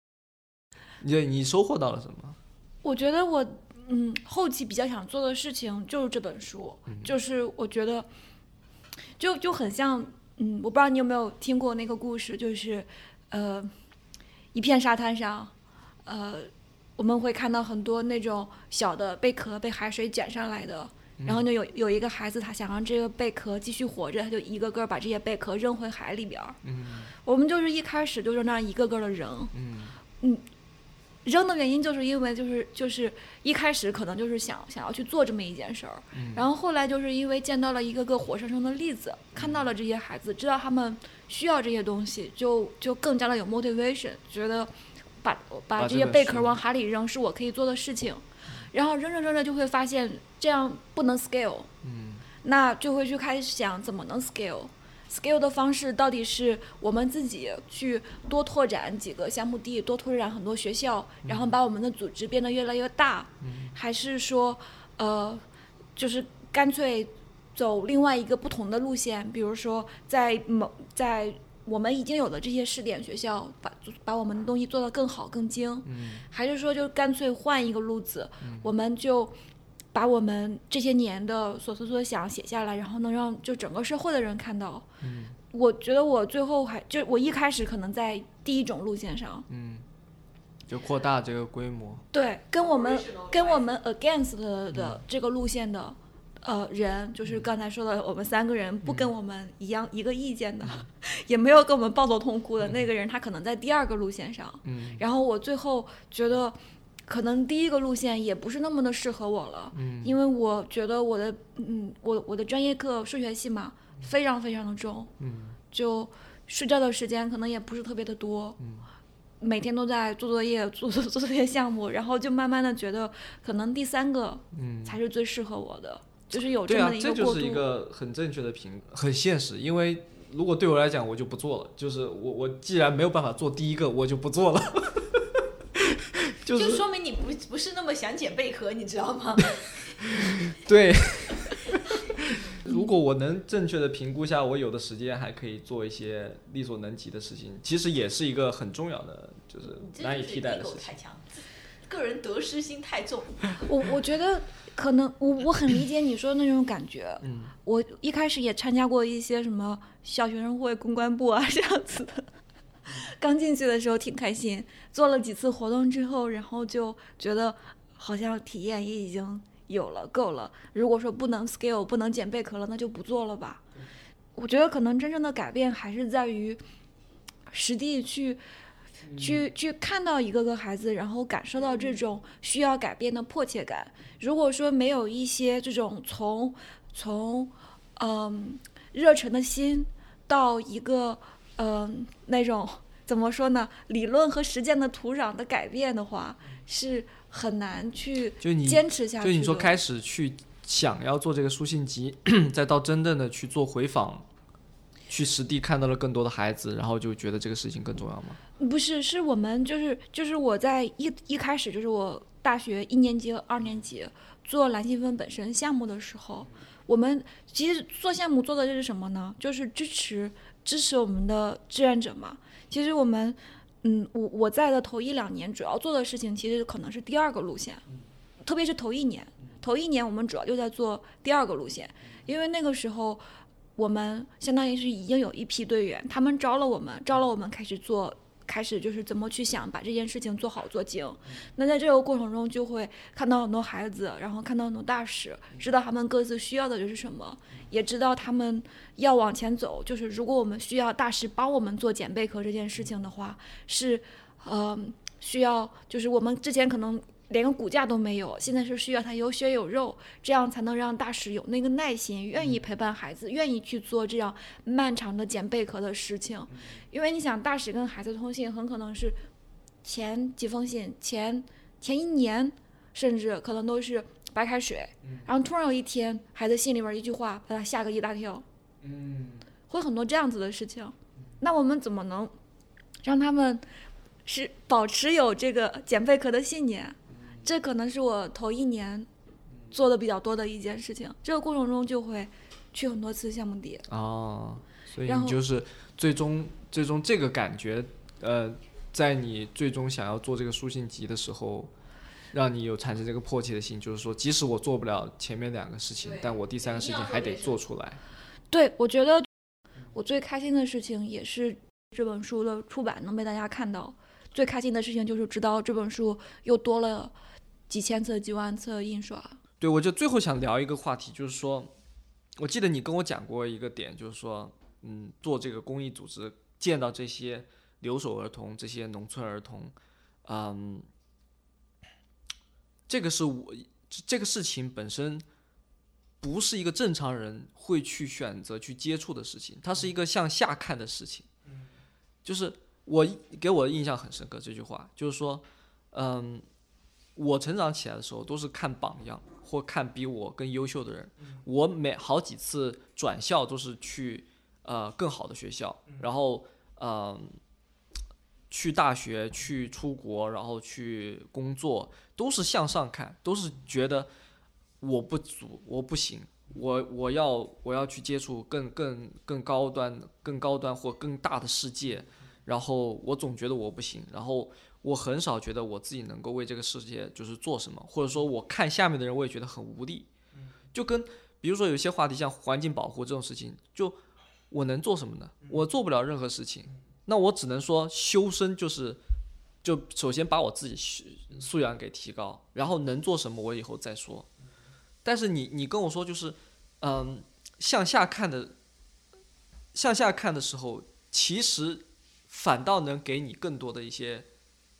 你你收获到了什么？我觉得我嗯，后期比较想做的事情就是这本书，就是我觉得就就很像，嗯，我不知道你有没有听过那个故事，就是呃，一片沙滩上，呃，我们会看到很多那种小的贝壳被海水卷上来的。然后就有有一个孩子，他想让这个贝壳继续活着，他就一个个把这些贝壳扔回海里边儿。嗯我们就是一开始就是那样一个个的扔，嗯扔的原因就是因为就是就是一开始可能就是想想要去做这么一件事儿，嗯。然后后来就是因为见到了一个个活生生的例子，看到了这些孩子，知道他们需要这些东西，就就更加的有 motivation，觉得把把这些贝壳往海里扔是我可以做的事情，然后扔着扔着就会发现这样不能 scale，嗯。那就会去开始想怎么能 scale。Scale 的方式到底是我们自己去多拓展几个项目地，多拓展很多学校，然后把我们的组织变得越来越大，还是说，呃，就是干脆走另外一个不同的路线，比如说在某在我们已经有的这些试点学校，把把我们的东西做得更好更精，还是说就干脆换一个路子，我们就把我们这些年的所思所想写下来，然后能让就整个社会的人看到。我觉得我最后还就我一开始可能在第一种路线上，嗯，就扩大这个规模。对，跟我们跟我们 against 的的。这个路线的呃人，就是刚才说的，我们三个人不跟我们一样一个意见的，也没有跟我们抱头痛哭的那个人，他可能在第二个路线上。嗯。然后我最后觉得，可能第一个路线也不是那么的适合我了，嗯因为我觉得我的嗯，我我的专业课数学系嘛，非常非常的重，嗯就睡觉的时间可能也不是特别的多，嗯每天都在做作业、做做做这些项目，然后就慢慢的觉得，可能第三个嗯，才是最适合我的，就是有对啊这么的，一这就是一过渡。个很正确的评，很现实。因为如果对我来讲，我就不做了。就是我我既然没有办法做第一个，我就不做了。就就说明你不不是那么想捡贝壳，你知道吗？对。如果我能正确的评估下我有的时间，还可以做一些力所能及的事情，其实也是一个很重要的，就是难以替代的事情。太强，个人得失心太重。我我觉得可能我我很理解你说的那种感觉。嗯，我一开始也参加过一些什么小学生会、公关部啊这样子的。刚进去的时候挺开心，做了几次活动之后，然后就觉得好像体验也已经有了，够了。如果说不能 scale，不能捡贝壳了，那就不做了吧。我觉得可能真正的改变还是在于实地去。去去看到一个个孩子，然后感受到这种需要改变的迫切感。如果说没有一些这种从从嗯热忱的心到一个嗯那种 怎么说呢，理论和实践的土壤的改变的话，是很难去就你坚持下去的。就你说开始去想要做这个书信集，再到真正的去做回访，去实地看到了更多的孩子，然后就觉得这个事情更重要吗？不是，是我们就是就是我在一一开始就是我大学一年级和二年级做蓝细分本身项目的时候，我们其实做项目做的就是什么呢？就是支持支持我们的志愿者嘛。其实我们嗯，我我在的头一两年主要做的事情其实可能是第二个路线，特别是头一年，头一年我们主要就在做第二个路线，因为那个时候。我们相当于是已经有一批队员，他们招了我们，招了我们开始做开始就是怎么去想把这件事情做好做精。那在这个过程中，就会看到很多孩子，然后看到很多大使，知道他们各自需要的就是什么，也知道他们要往前走。就是如果我们需要大使帮我们做捡贝壳这件事情的话，是嗯需要就是我们之前可能。连个骨架都没有，现在是需要他有血有肉，这样才能让大使有那个耐心，愿意陪伴孩子，愿意去做这样漫长的捡贝壳的事情。因为你想，大使跟孩子通信，很可能是前几封信，前前一年，甚至可能都是白开水，然后突然有一天，孩子信里边一句话，把他吓个一大跳，嗯，会很多这样子的事情。那我们怎么能让他们是保持有这个捡贝壳的信念？这可能是我头一年做的比较多的一件事情。这个过程中就会去很多次项目地，哦，所以你就是最终最终这个感觉，呃，在你最终想要做这个书信集的时候，让你有产生这个迫切的心，就是说，即使我做不了前面两个事情，但我第三个事情还得做出来。对，我觉得我最开心的事情也是这本书的出版能被大家看到。最开心的事情就是知道这本书又多了几千册、几万册印刷。对，我就最后想聊一个话题，就是说，我记得你跟我讲过一个点，就是说，嗯，做这个公益组织，见到这些留守儿童、这些农村儿童，嗯，这个是我这个事情本身不是一个正常人会去选择去接触的事情，它是一个向下看的事情，就是我给我的印象很深刻，这句话就是说，嗯，我成长起来的时候都是看榜样。或看比我更优秀的人，我每好几次转校都是去呃更好的学校，然后嗯去大学、去出国，然后去工作，都是向上看，都是觉得我不足，我不行，我我要我要去接触更更更高端、更高端或更大的世界，然后我总觉得我不行，然后。我很少觉得我自己能够为这个世界就是做什么，或者说我看下面的人，我也觉得很无力。就跟比如说有些话题，像环境保护这种事情，就我能做什么呢？我做不了任何事情，那我只能说修身，就是就首先把我自己素养给提高，然后能做什么我以后再说。但是你你跟我说就是，嗯，向下看的，向下看的时候，其实反倒能给你更多的一些。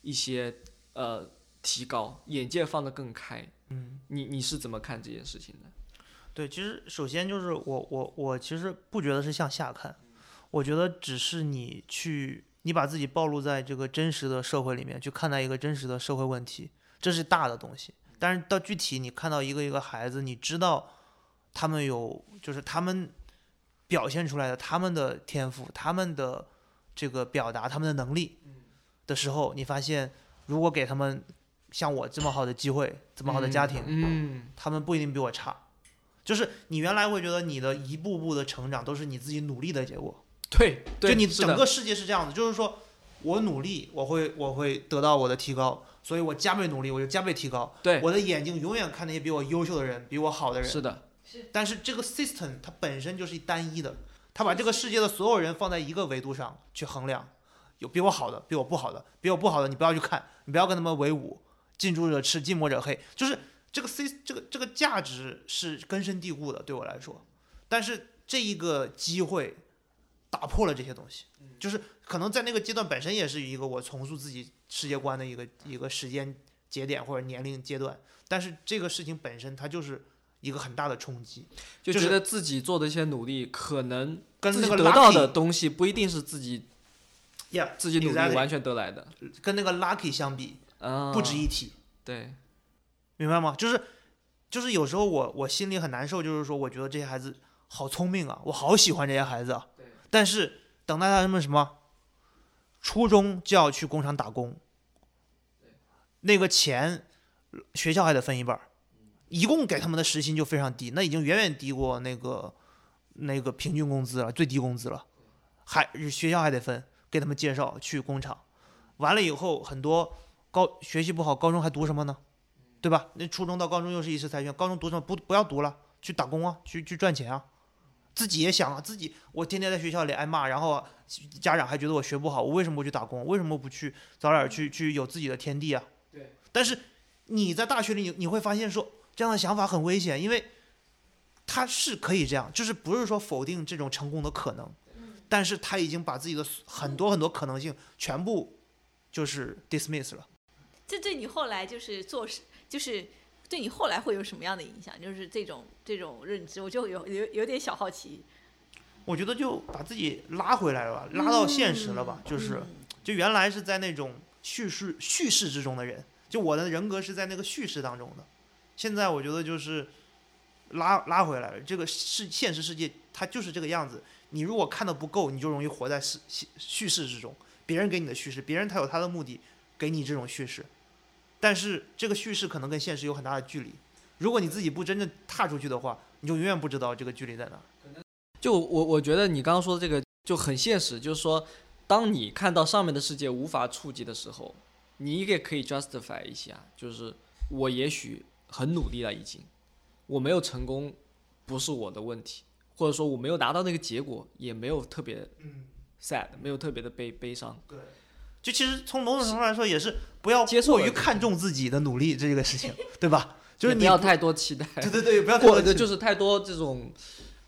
一些呃提高眼界放得更开，嗯，你你是怎么看这件事情的？对，其实首先就是我我我其实不觉得是向下看，我觉得只是你去你把自己暴露在这个真实的社会里面去看待一个真实的社会问题，这是大的东西。但是到具体你看到一个一个孩子，你知道他们有就是他们表现出来的他们的天赋，他们的这个表达他们的能力。的时候，你发现，如果给他们像我这么好的机会，这么好的家庭，嗯，他们不一定比我差。就是你原来会觉得你的一步步的成长都是你自己努力的结果，对，就你整个世界是这样子，就是说我努力，我会我会得到我的提高，所以我加倍努力，我就加倍提高。对，我的眼睛永远看那些比我优秀的人，比我好的人。是的，但是这个 system 它本身就是单一的，它把这个世界的所有人放在一个维度上去衡量。有比我好的，比我不好的，比我不好的，你不要去看，你不要跟他们为伍，近朱者赤，近墨者黑，就是这个 C 这个这个价值是根深蒂固的，对我来说。但是这一个机会打破了这些东西，就是可能在那个阶段本身也是一个我重塑自己世界观的一个一个时间节点或者年龄阶段。但是这个事情本身它就是一个很大的冲击，就觉得自己做的一些努力可能跟那个得到的东西不一定是自己。自己努力完全得来的，跟那个 lucky 相比，不值一提。对，明白吗？就是，就是有时候我我心里很难受，就是说，我觉得这些孩子好聪明啊，我好喜欢这些孩子啊。但是等待他们什么，初中就要去工厂打工，那个钱学校还得分一半，一共给他们的时薪就非常低，那已经远远低过那个那个平均工资了，最低工资了，还学校还得分。给他们介绍去工厂，完了以后很多高学习不好，高中还读什么呢？对吧？那初中到高中又是一次筛选，高中读什么不不要读了，去打工啊，去去赚钱啊。自己也想啊，自己我天天在学校里挨骂，然后家长还觉得我学不好，我为什么不去打工？为什么不去早点去去有自己的天地啊？对。但是你在大学里，你你会发现说这样的想法很危险，因为他是可以这样，就是不是说否定这种成功的可能。但是他已经把自己的很多很多可能性全部就是 dismiss 了。这对你后来就是做事，就是对你后来会有什么样的影响？就是这种这种认知，我就有有有点小好奇。我觉得就把自己拉回来了吧，拉到现实了吧？就是就原来是在那种叙事叙事之中的人，就我的人格是在那个叙事当中的。现在我觉得就是拉拉回来了，这个是现实世界，它就是这个样子。你如果看的不够，你就容易活在叙叙事之中。别人给你的叙事，别人他有他的目的，给你这种叙事。但是这个叙事可能跟现实有很大的距离。如果你自己不真正踏出去的话，你就永远不知道这个距离在哪。就我我觉得你刚刚说的这个就很现实，就是说，当你看到上面的世界无法触及的时候，你也可以 justify 一下，就是我也许很努力了，已经，我没有成功，不是我的问题，或者说我没有拿到那个结果，也没有特别嗯，sad，没有特别的悲悲伤。对就其实从某种程度来说，也是不要过于看重自己的努力这个事情，对吧？就是你不要太多期待，对对对，不要 太或者多期就是太多这种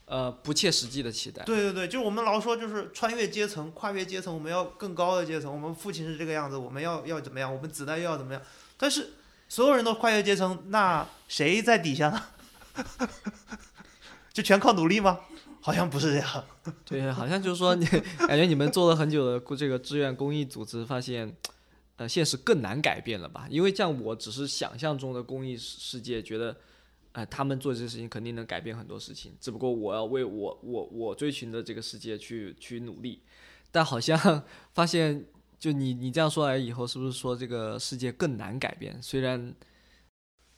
呃不切实际的期待。对对对，就是我们老说，就是穿越阶层、跨越阶层，我们要更高的阶层。我们父亲是这个样子，我们要要怎么样？我们子代又要怎么样？但是所有人都跨越阶层，那谁在底下呢？就全靠努力吗？好像不是这样。对，好像就是说你 感觉你们做了很久的这个志愿公益组织，发现呃现实更难改变了吧？因为像我只是想象中的公益世界，觉得。呃，他们做这些事情肯定能改变很多事情，只不过我要为我我我追寻的这个世界去去努力，但好像发现，就你你这样说来以后，是不是说这个世界更难改变？虽然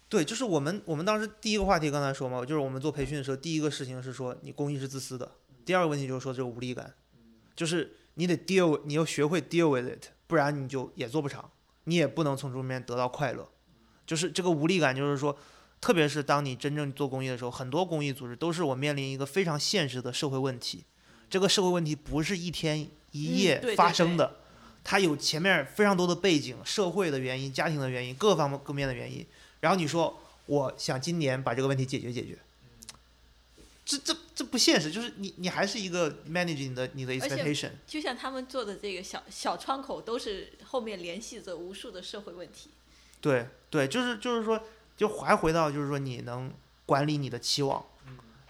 对，就是我们我们当时第一个话题刚才说嘛，就是我们做培训的时候，第一个事情是说你公益是自私的，第二个问题就是说这个无力感，就是你得 deal，你要学会 deal with it，不然你就也做不长，你也不能从中面得到快乐，就是这个无力感，就是说。特别是当你真正做公益的时候，很多公益组织都是我面临一个非常现实的社会问题。这个社会问题不是一天一嗯夜发生的，它有前面非常多的背景、社会的原因、家庭的原因、各方面各面的原因。然后你说我想今年把这个问题解决解决，这这这不现实。就是你你还是一个 manage 你的你的 expectation。就像他们做的这个小小窗口，都是后面联系着无数的社会问题。对对，就是就是说，就还回到就是说你能管理你的期望，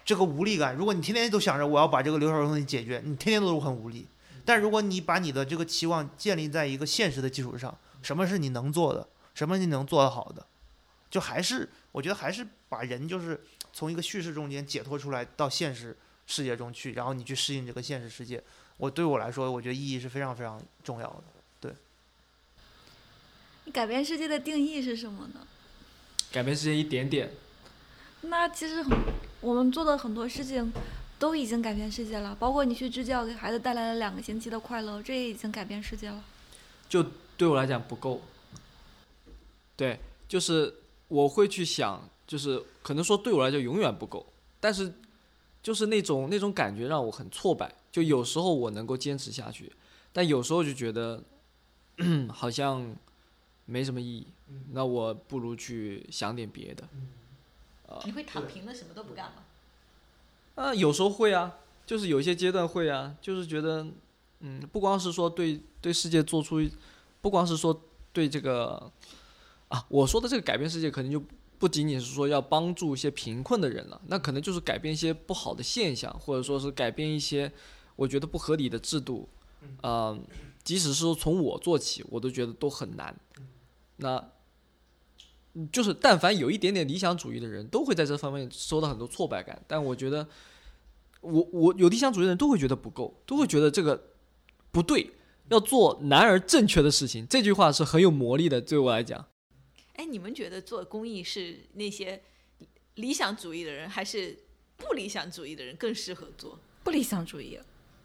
这个无力感。如果你天天都想着我要把这个留守儿童问题解决，你天天都是很无力。但如果你把你的这个期望建立在一个现实的基础上，什么是你能做的，什么是你能做得好的，就还是我觉得还是把人就是从一个叙事中间解脱出来到现实世界中去，然后你去适应这个现实世界。我对我来说，我觉得意义是非常非常重要的。对你改变世界的定义是什么呢？改变世界一点点，那其实很，我们做的很多事情都已经改变世界了，包括你去支教给孩子带来了两个星期的快乐，这也已经改变世界了。就对我来讲不够。对，就是我会去想，就是可能说对我来讲永远不够，但是就是那种那种感觉让我很挫败。就有时候我能够坚持下去，但有时候就觉得 好像没什么意义。那我不如去想点别的。你会躺平了，什么都不干吗？啊，有时候会啊，就是有一些阶段会啊，就是觉得，嗯，不光是说对对世界做出，不光是说对这个，啊，我说的这个改变世界，可能就不仅仅是说要帮助一些贫困的人了，那可能就是改变一些不好的现象，或者说是改变一些我觉得不合理的制度，呃，即使是说从我做起，我都觉得都很难。那嗯就是但凡有一点点理想主义的人，都会在这方面受到很多挫败感。但我觉得，我我有理想主义的人都会觉得不够，都会觉得这个不对，要做难而正确的事情。这句话是很有魔力的，对我来讲。哎，你们觉得做公益是那些理想主义的人，还是不理想主义的人更适合做？不理想主义，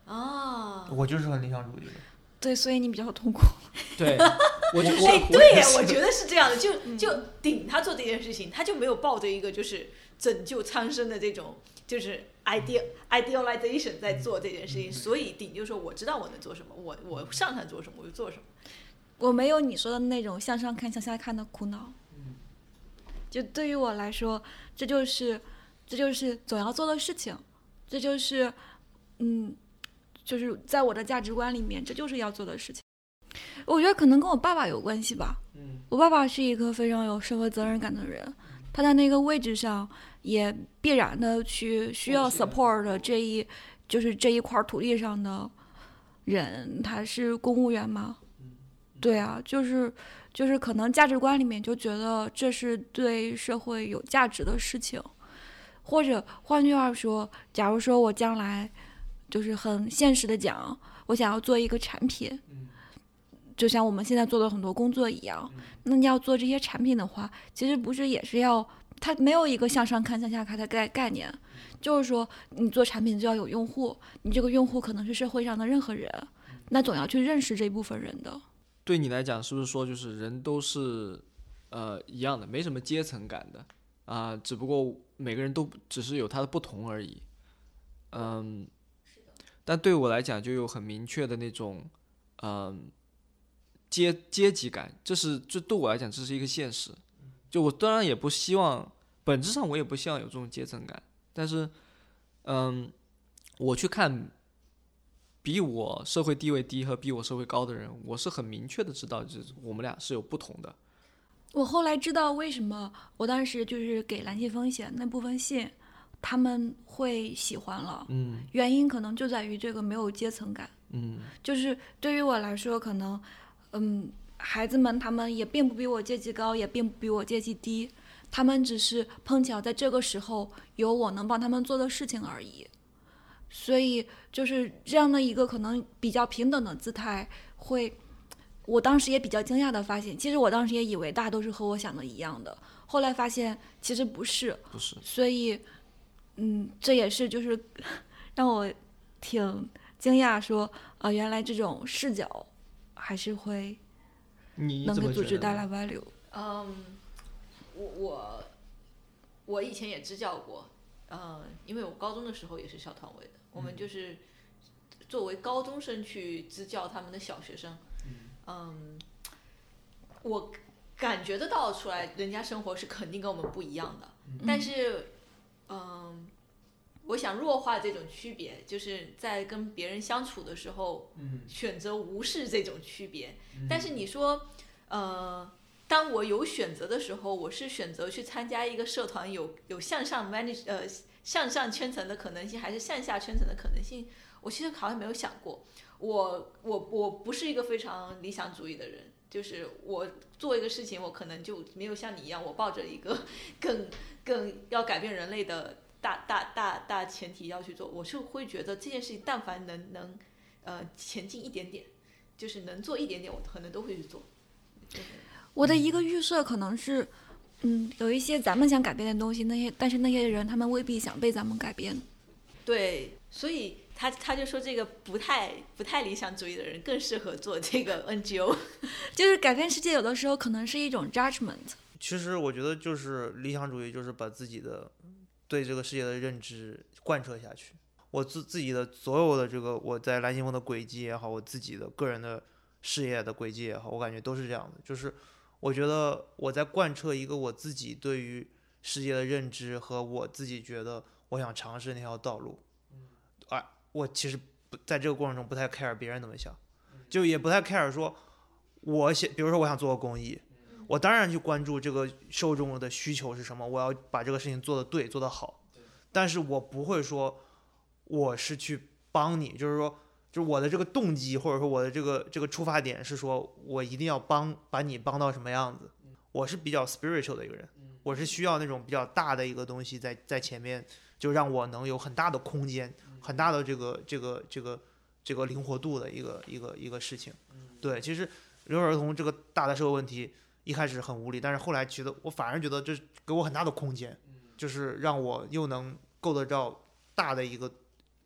哦，我就是很理想主义的。对，所以你比较痛苦。对，我就 我哎，对我觉得是这样的，就就顶他做这件事情，他就没有抱着一个就是拯救苍生的这种就是 ideal idealization 在做这件事情，所以顶就说我知道我能做什么，我我擅长做什么我就做什么。我没有你说的那种向上看、向下看的苦恼。就对于我来说，这就是这就是总要做的事情，这就是嗯，就是在我的价值观里面，这就是要做的事情。我觉得可能跟我爸爸有关系吧。嗯我爸爸是一个非常有社会责任感的人，他在那个位置上也必然的去需要 support 的这一就是这一块土地上的人，他是公务员吗？对啊，就是就是可能价值观里面就觉得这是对社会有价值的事情，或者换句话说，假如说我将来就是很现实的讲，我想要做一个产品，就像我们现在做的很多工作一样，那你要做这些产品的话，其实不是也是要它没有一个向上看向下看的概概念，就是说你做产品就要有用户，你这个用户可能是社会上的任何人，那总要去认识这部分人的。对你来讲，是不是说就是人都是呃一样的，没什么阶层感的啊、只不过每个人都只是有他的不同而已。嗯，但对我来讲就有很明确的那种嗯阶阶级感，这是这对我来讲这是一个现实。就我当然也不希望，本质上我也不希望有这种阶层感，但是嗯，我去看比我社会地位低和比我社会高的人，我是很明确的知道，就是我们俩是有不同的。我后来知道为什么我当时就是给蓝信风写那部分信，他们会喜欢了。嗯原因可能就在于这个没有阶层感，嗯就是对于我来说，可能，嗯，孩子们他们也并不比我阶级高，也并不比我阶级低，他们只是碰巧在这个时候有我能帮他们做的事情而已。所以就是这样的一个可能比较平等的姿态，会，我当时也比较惊讶的发现，其实我当时也以为大家都是和我想的一样的，后来发现其实不是，不是，所以，嗯，这也是就是 让我挺惊讶，说，呃，原来这种视角还是会能给组织带来 value。嗯，我我我以前也支教过，嗯，因为我高中的时候也是校团委的，我们就是作为高中生去支教他们的小学生，嗯，我感觉得到出来，人家生活是肯定跟我们不一样的，但是，嗯。我想弱化这种区别，就是在跟别人相处的时候，选择无视这种区别。但是你说，呃，当我有选择的时候，我是选择去参加一个社团有有向上 manage 呃向上圈层的可能性，还是向下圈层的可能性？我其实好像没有想过。我我我不是一个非常理想主义的人，就是我做一个事情，我可能就没有像你一样，我抱着一个 更更要改变人类的大大大大前提要去做。我是会觉得这件事情，但凡能能呃前进一点点，就是能做一点点，我可能都会去做。我的一个预设可能是，嗯，有一些咱们想改变的东西，那些但是那些人他们未必想被咱们改变。对，所以他他就说这个不太不太理想主义的人更适合做这个 NGO。就是改变世界，有的时候可能是一种 judgment。其实我觉得就是理想主义，就是把自己的对这个世界的认知贯彻下去。我自自己的所有的这个我在蓝星峰的轨迹也好，我自己的个人的事业的轨迹也好，我感觉都是这样的。就是我觉得我在贯彻一个我自己对于世界的认知和我自己觉得我想尝试那条道路。啊，我其实不在这个过程中不太 care 别人怎么想，就也不太 care 说我想，比如说我想做个公益。我当然去关注这个受众的需求是什么，我要把这个事情做得对，做得好。但是我不会说我是去帮你，就是说，就是我的这个动机或者说我的这个这个出发点是说我一定要帮把你帮到什么样子。我是比较 spiritual 的一个人，我是需要那种比较大的一个东西在在前面，就让我能有很大的空间，很大的这个这个这个这个灵活度的一个一个一个事情。对，其实留守儿童这个大的社会问题。一开始很无力，但是后来觉得我反而觉得这给我很大的空间，就是让我又能够得到大的一个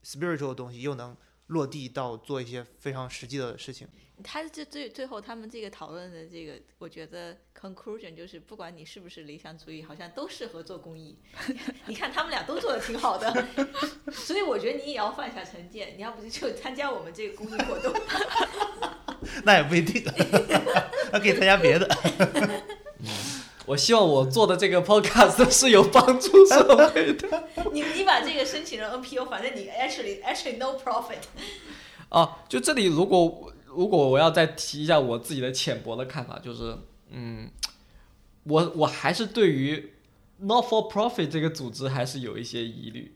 spiritual 的东西，又能落地到做一些非常实际的事情。他这最最后他们这个讨论的这个，我觉得 conclusion 就是，不管你是不是理想主义，好像都适合做公益。你看他们俩都做的挺好的，所以我觉得你也要放下成见，你要不就参加我们这个公益活动。那也不一定，那可以参加别的。我希望我做的这个 podcast 是有帮助社会的。你你把这个申请成 NPO，反正你 actually actually no profit。啊，就这里如果如果我要再提一下我自己的浅薄的看法，就是嗯，我我还是对于 not for profit 这个组织还是有一些疑虑，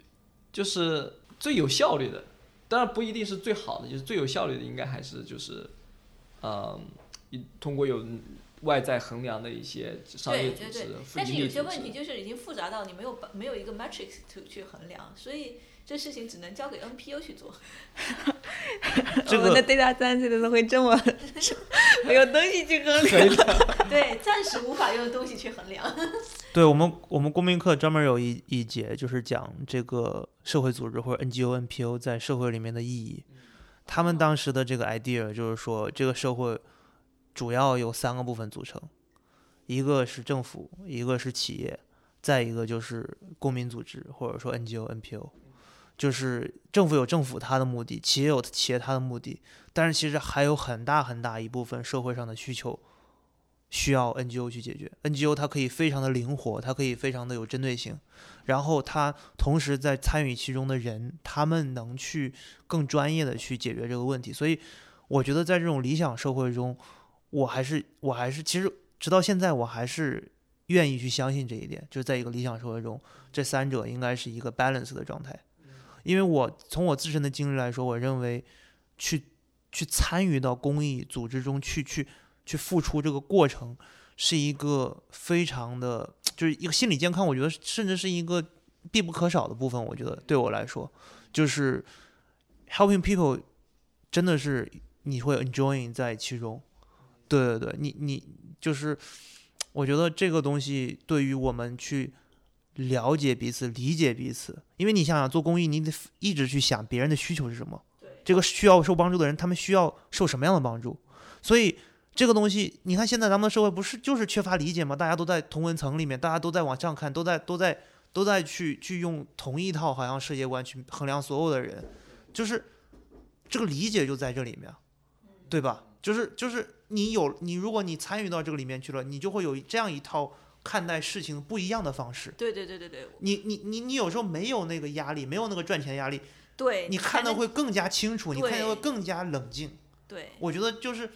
就是最有效率的，当然不一定是最好的，就是最有效率的应该还是就是，嗯，一通过有外在衡量的一些商业组织对对对，但是有些问题就是已经复杂到你没有没有一个 matrix to 去衡量，所以这事情只能交给 NPO 去做。这个我们的 data science 都会这么 没有东西去衡量。对，暂时无法用东西去衡量。对我们，我们公民课专门有一一节就是讲这个社会组织或者 NGO、NPO 在社会里面的意义。他们当时的这个 idea 就是说，这个社会主要由三个部分组成，一个是政府，一个是企业，再一个就是公民组织或者说 NGO、NPO。就是政府有政府它的目的，企业有企业它的目的，但是其实还有很大很大一部分社会上的需求需要 NGO 去解决。NGO 它可以非常的灵活，它可以非常的有针对性，然后它同时在参与其中的人，他们能去更专业的去解决这个问题。所以我觉得在这种理想社会中，我还是我还是其实直到现在我还是愿意去相信这一点，就是在一个理想社会中，这三者应该是一个 balance 的状态。因为我从我自身的经历来说，我认为去去参与到公益组织中去去去付出这个过程，是一个非常的，就是一个心理健康。我觉得甚至是一个必不可少的部分。我觉得对我来说，就是 helping people，真的是你会 enjoying 在其中。对对对，你你就是我觉得这个东西对于我们去。了解彼此，理解彼此，因为你想想做公益，你得一直去想别人的需求是什么。这个需要受帮助的人，他们需要受什么样的帮助？所以这个东西，你看现在咱们的社会不是就是缺乏理解吗？大家都在同文层里面，大家都在往上看，都在都在都在去去用同一套好像世界观去衡量所有的人，就是这个理解就在这里面，对吧？就是就是你有你，如果你参与到这个里面去了，你就会有这样一套。看待事情不一样的方式。对对对对对。你你你你有时候没有那个压力，没有那个赚钱压力。对。你看的会更加清楚，你看的会更加冷静。对。我觉得就是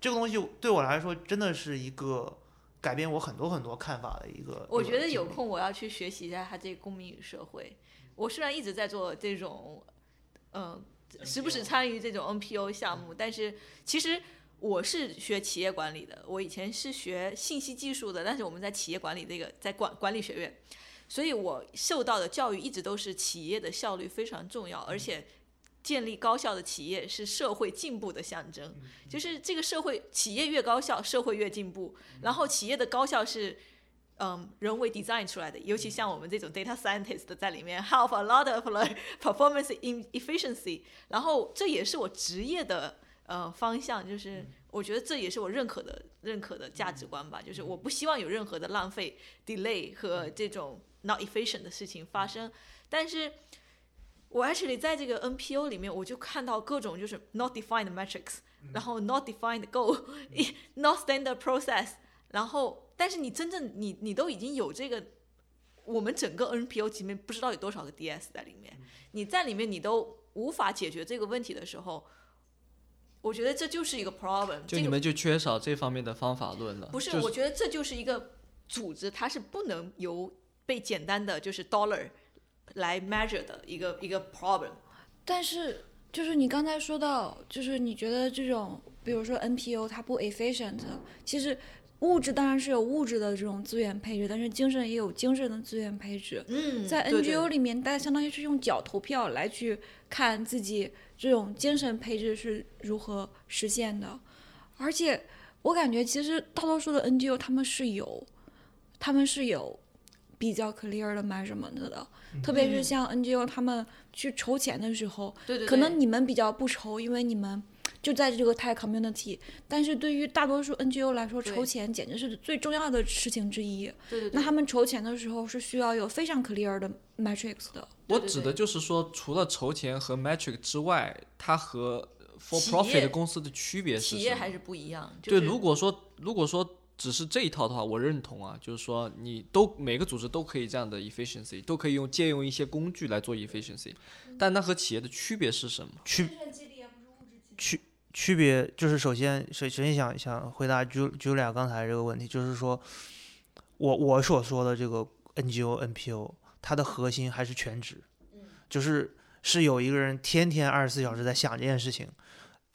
这个东西对我来说真的是一个改变我很多很多看法的一个。我觉得有空我要去学习一下他这个公民与社会。我虽然一直在做这种，嗯，时不时参与这种 NPO 项目，但是其实。我是学企业管理的，我以前是学信息技术的，但是我们在企业管理这个在管管理学院，所以我受到的教育一直都是企业的效率非常重要，而且建立高效的企业是社会进步的象征，就是这个社会企业越高效，社会越进步。然后企业的高效是嗯人为 design 出来的，尤其像我们这种 data scientist 在里面 have a lot of like performance in efficiency，然后这也是我职业的。呃，方向就是我觉得这也是我认可的认可的价值观吧，就是我不希望有任何的浪费、delay 和这种 not efficient 的事情发生。但是，我 actually 在这个 NPO 里面，我就看到各种就是 not defined metrics，然后 not defined goal，not standard process，然后但是你真正你你都已经有这个，我们整个 NPO 里面不知道有多少个 DS 在里面，你在里面你都无法解决这个问题的时候。我觉得这就是一个 problem，就你们就缺少这方面的方法论了。不是，我觉得这就是一个组织，它是不能由被简单的就是 dollar 来 measure 的一个一个 problem。但是，就是你刚才说到，就是你觉得这种，比如说 NPO 它不 efficient，其实物质当然是有物质的这种资源配置，但是精神也有精神的资源配置。嗯，在 NGO 里面，大家相当于是用脚投票来去看自己。这种精神配置是如何实现的？而且我感觉，其实大多数的 NGO 他们是有，他们是有比较 clear 的 measurement 的。特别是像 NGO 他们去筹钱的时候，对对，可能你们比较不愁，因为你们就在这个 tech community。但是对于大多数 NGO 来说，筹钱简直是最重要的事情之一。对对。那他们筹钱的时候是需要有非常 clear 的 metrics 的。我指的就是说，除了筹钱和 metric 之外，它和 for profit 公司的区别是企业还是不一样。对，如果说如果说只是这一套的话，我认同啊，就是说你都每个组织都可以这样的 efficiency，都可以用借用一些工具来做 efficiency，但那和企业的区别是什么？区区区别就是首先首首先想想回答 Ju Julia 刚才这个问题，就是说我我所说的这个 NGO NPO。它的核心还是全职，就是是有一个人天天二十四小时在想这件事情。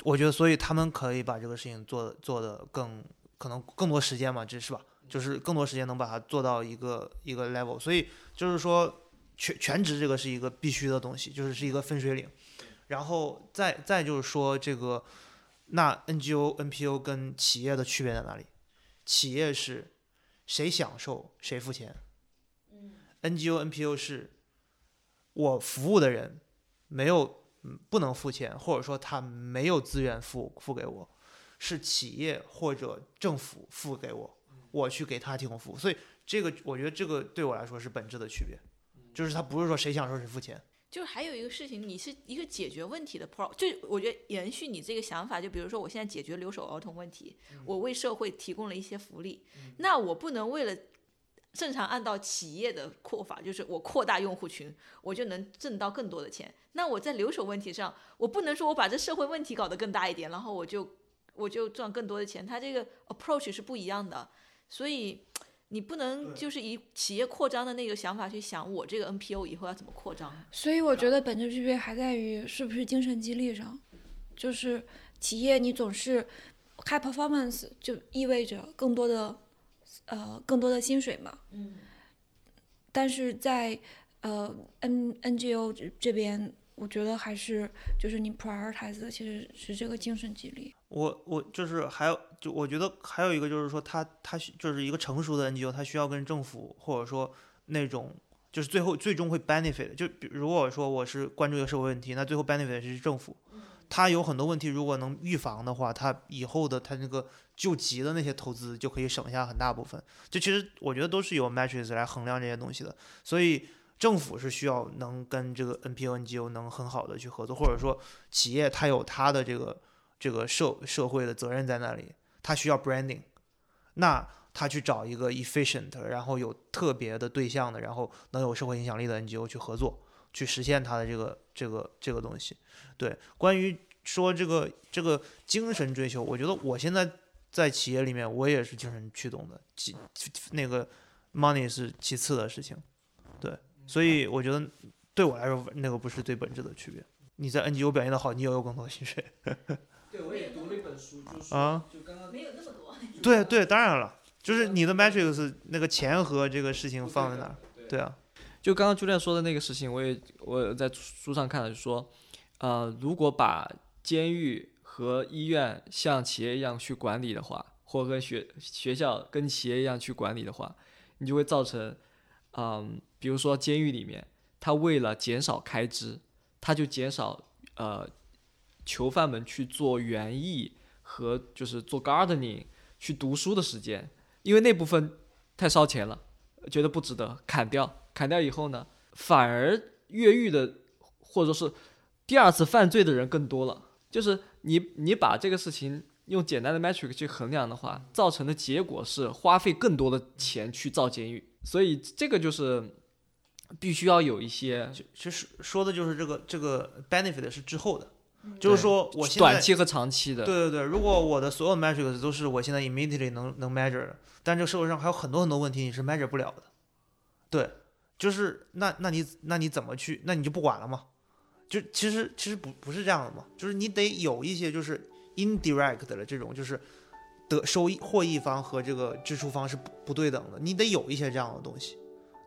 我觉得，所以他们可以把这个事情做做的更可能更多时间嘛，这是吧？就是更多时间能把它做到一个一个 level。所以就是说，全全职这个是一个必须的东西，就是是一个分水岭。然后再再就是说，这个那 NGO NPO 跟企业的区别在哪里？企业是谁享受谁付钱。NGO、NPO 是我服务的人没有不能付钱，或者说他没有资源付付给我，是企业或者政府付给我，我去给他提供服务。所以这个我觉得这个对我来说是本质的区别，就是他不是说谁享受谁付钱。就还有一个事情，你是一个解决问题的 pro，就我觉得延续你这个想法，就比如说我现在解决留守儿童问题，我为社会提供了一些福利，那我不能为了正常按照企业的扩法，就是我扩大用户群，我就能挣到更多的钱。那我在留守问题上，我不能说我把这社会问题搞得更大一点，然后我就我就赚更多的钱，它这个 approach 是不一样的，所以。你不能就是以企业扩张的那个想法去想，我这个 NPO 以后要怎么扩张？所以我觉得本质区别还在于是不是精神激励上，就是企业你总是 high performance 就意味着更多的呃更多的薪水嘛。嗯。但是在呃 N NGO 这这边。我觉得还是就是你 prioritize 的其实是这个精神激励。我我就是还有就我觉得还有一个就是说他他就是一个成熟的 NGO，他需要跟政府或者说那种就是最后最终会 benefit。就比如果说我是关注一个社会问题，那最后 benefit 是政府。他有很多问题，如果能预防的话，他以后的他那个救急的那些投资就可以省下很大部分。就其实我觉得都是有 metrics 来衡量这些东西的，所以。政府是需要能跟这个 NPO、NGO 能很好的去合作，或者说企业它有它的这个这个社社会的责任在那里，他需要 branding，那他去找一个 efficient，然后有特别的对象的，然后能有社会影响力的 NGO 去合作，去实现他的这个这个这个东西。对，关于说这个这个精神追求，我觉得我现在在企业里面，我也是精神驱动的，其那个 money 是其次的事情，对。所以我觉得，对我来说，那个不是最本质的区别。你在 NGO 表现的好，你也有更多的薪水。对，我也读了一本书，就是啊，就刚刚没有那么多。对对，当然了，就是你的 matrix 那个钱和这个事情放在哪儿？对啊，就刚刚朱亮说的那个事情，我也我在书上看了，就说，呃，如果把监狱和医院像企业一样去管理的话，或跟学学校跟企业一样去管理的话，你就会造成，嗯。比如说监狱里面，他为了减少开支，他就减少呃囚犯们去做园艺和就是做 gardening 去读书的时间，因为那部分太烧钱了，觉得不值得砍掉。砍掉以后呢，反而越狱的或者是第二次犯罪的人更多了。就是你你把这个事情用简单的 metric 去衡量的话，造成的结果是花费更多的钱去造监狱。所以这个就是。必须要有一些，其实说的就是这个这个 benefit 是之后的，就是说我现在短期和长期的。对对对，如果我的所有 metrics 都是我现在 immediately 能能 measure 的，但这个社会上还有很多很多问题你是 measure 不了的。对，就是那那你那你怎么去？那你就不管了吗？就其实其实不不是这样的嘛，就是你得有一些就是 indirect 的这种，就是得收益获益方和这个支出方是不不对等的，你得有一些这样的东西。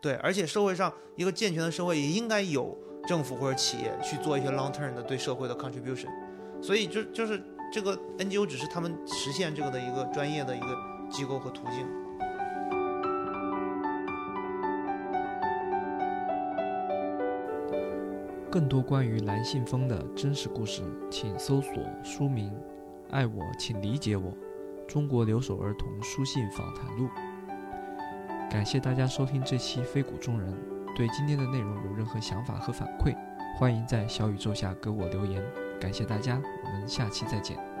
对，而且社会上一个健全的社会也应该有政府或者企业去做一些 long term 的对社会的 contribution，所以就就是这个 NGO 只是他们实现这个的一个专业的一个机构和途径。更多关于蓝信封的真实故事，请搜索书名《爱我，请理解我：中国留守儿童书信访谈录》。感谢大家收听这期《非谷中人》。对今天的内容有任何想法和反馈，欢迎在小宇宙下给我留言。感谢大家，我们下期再见。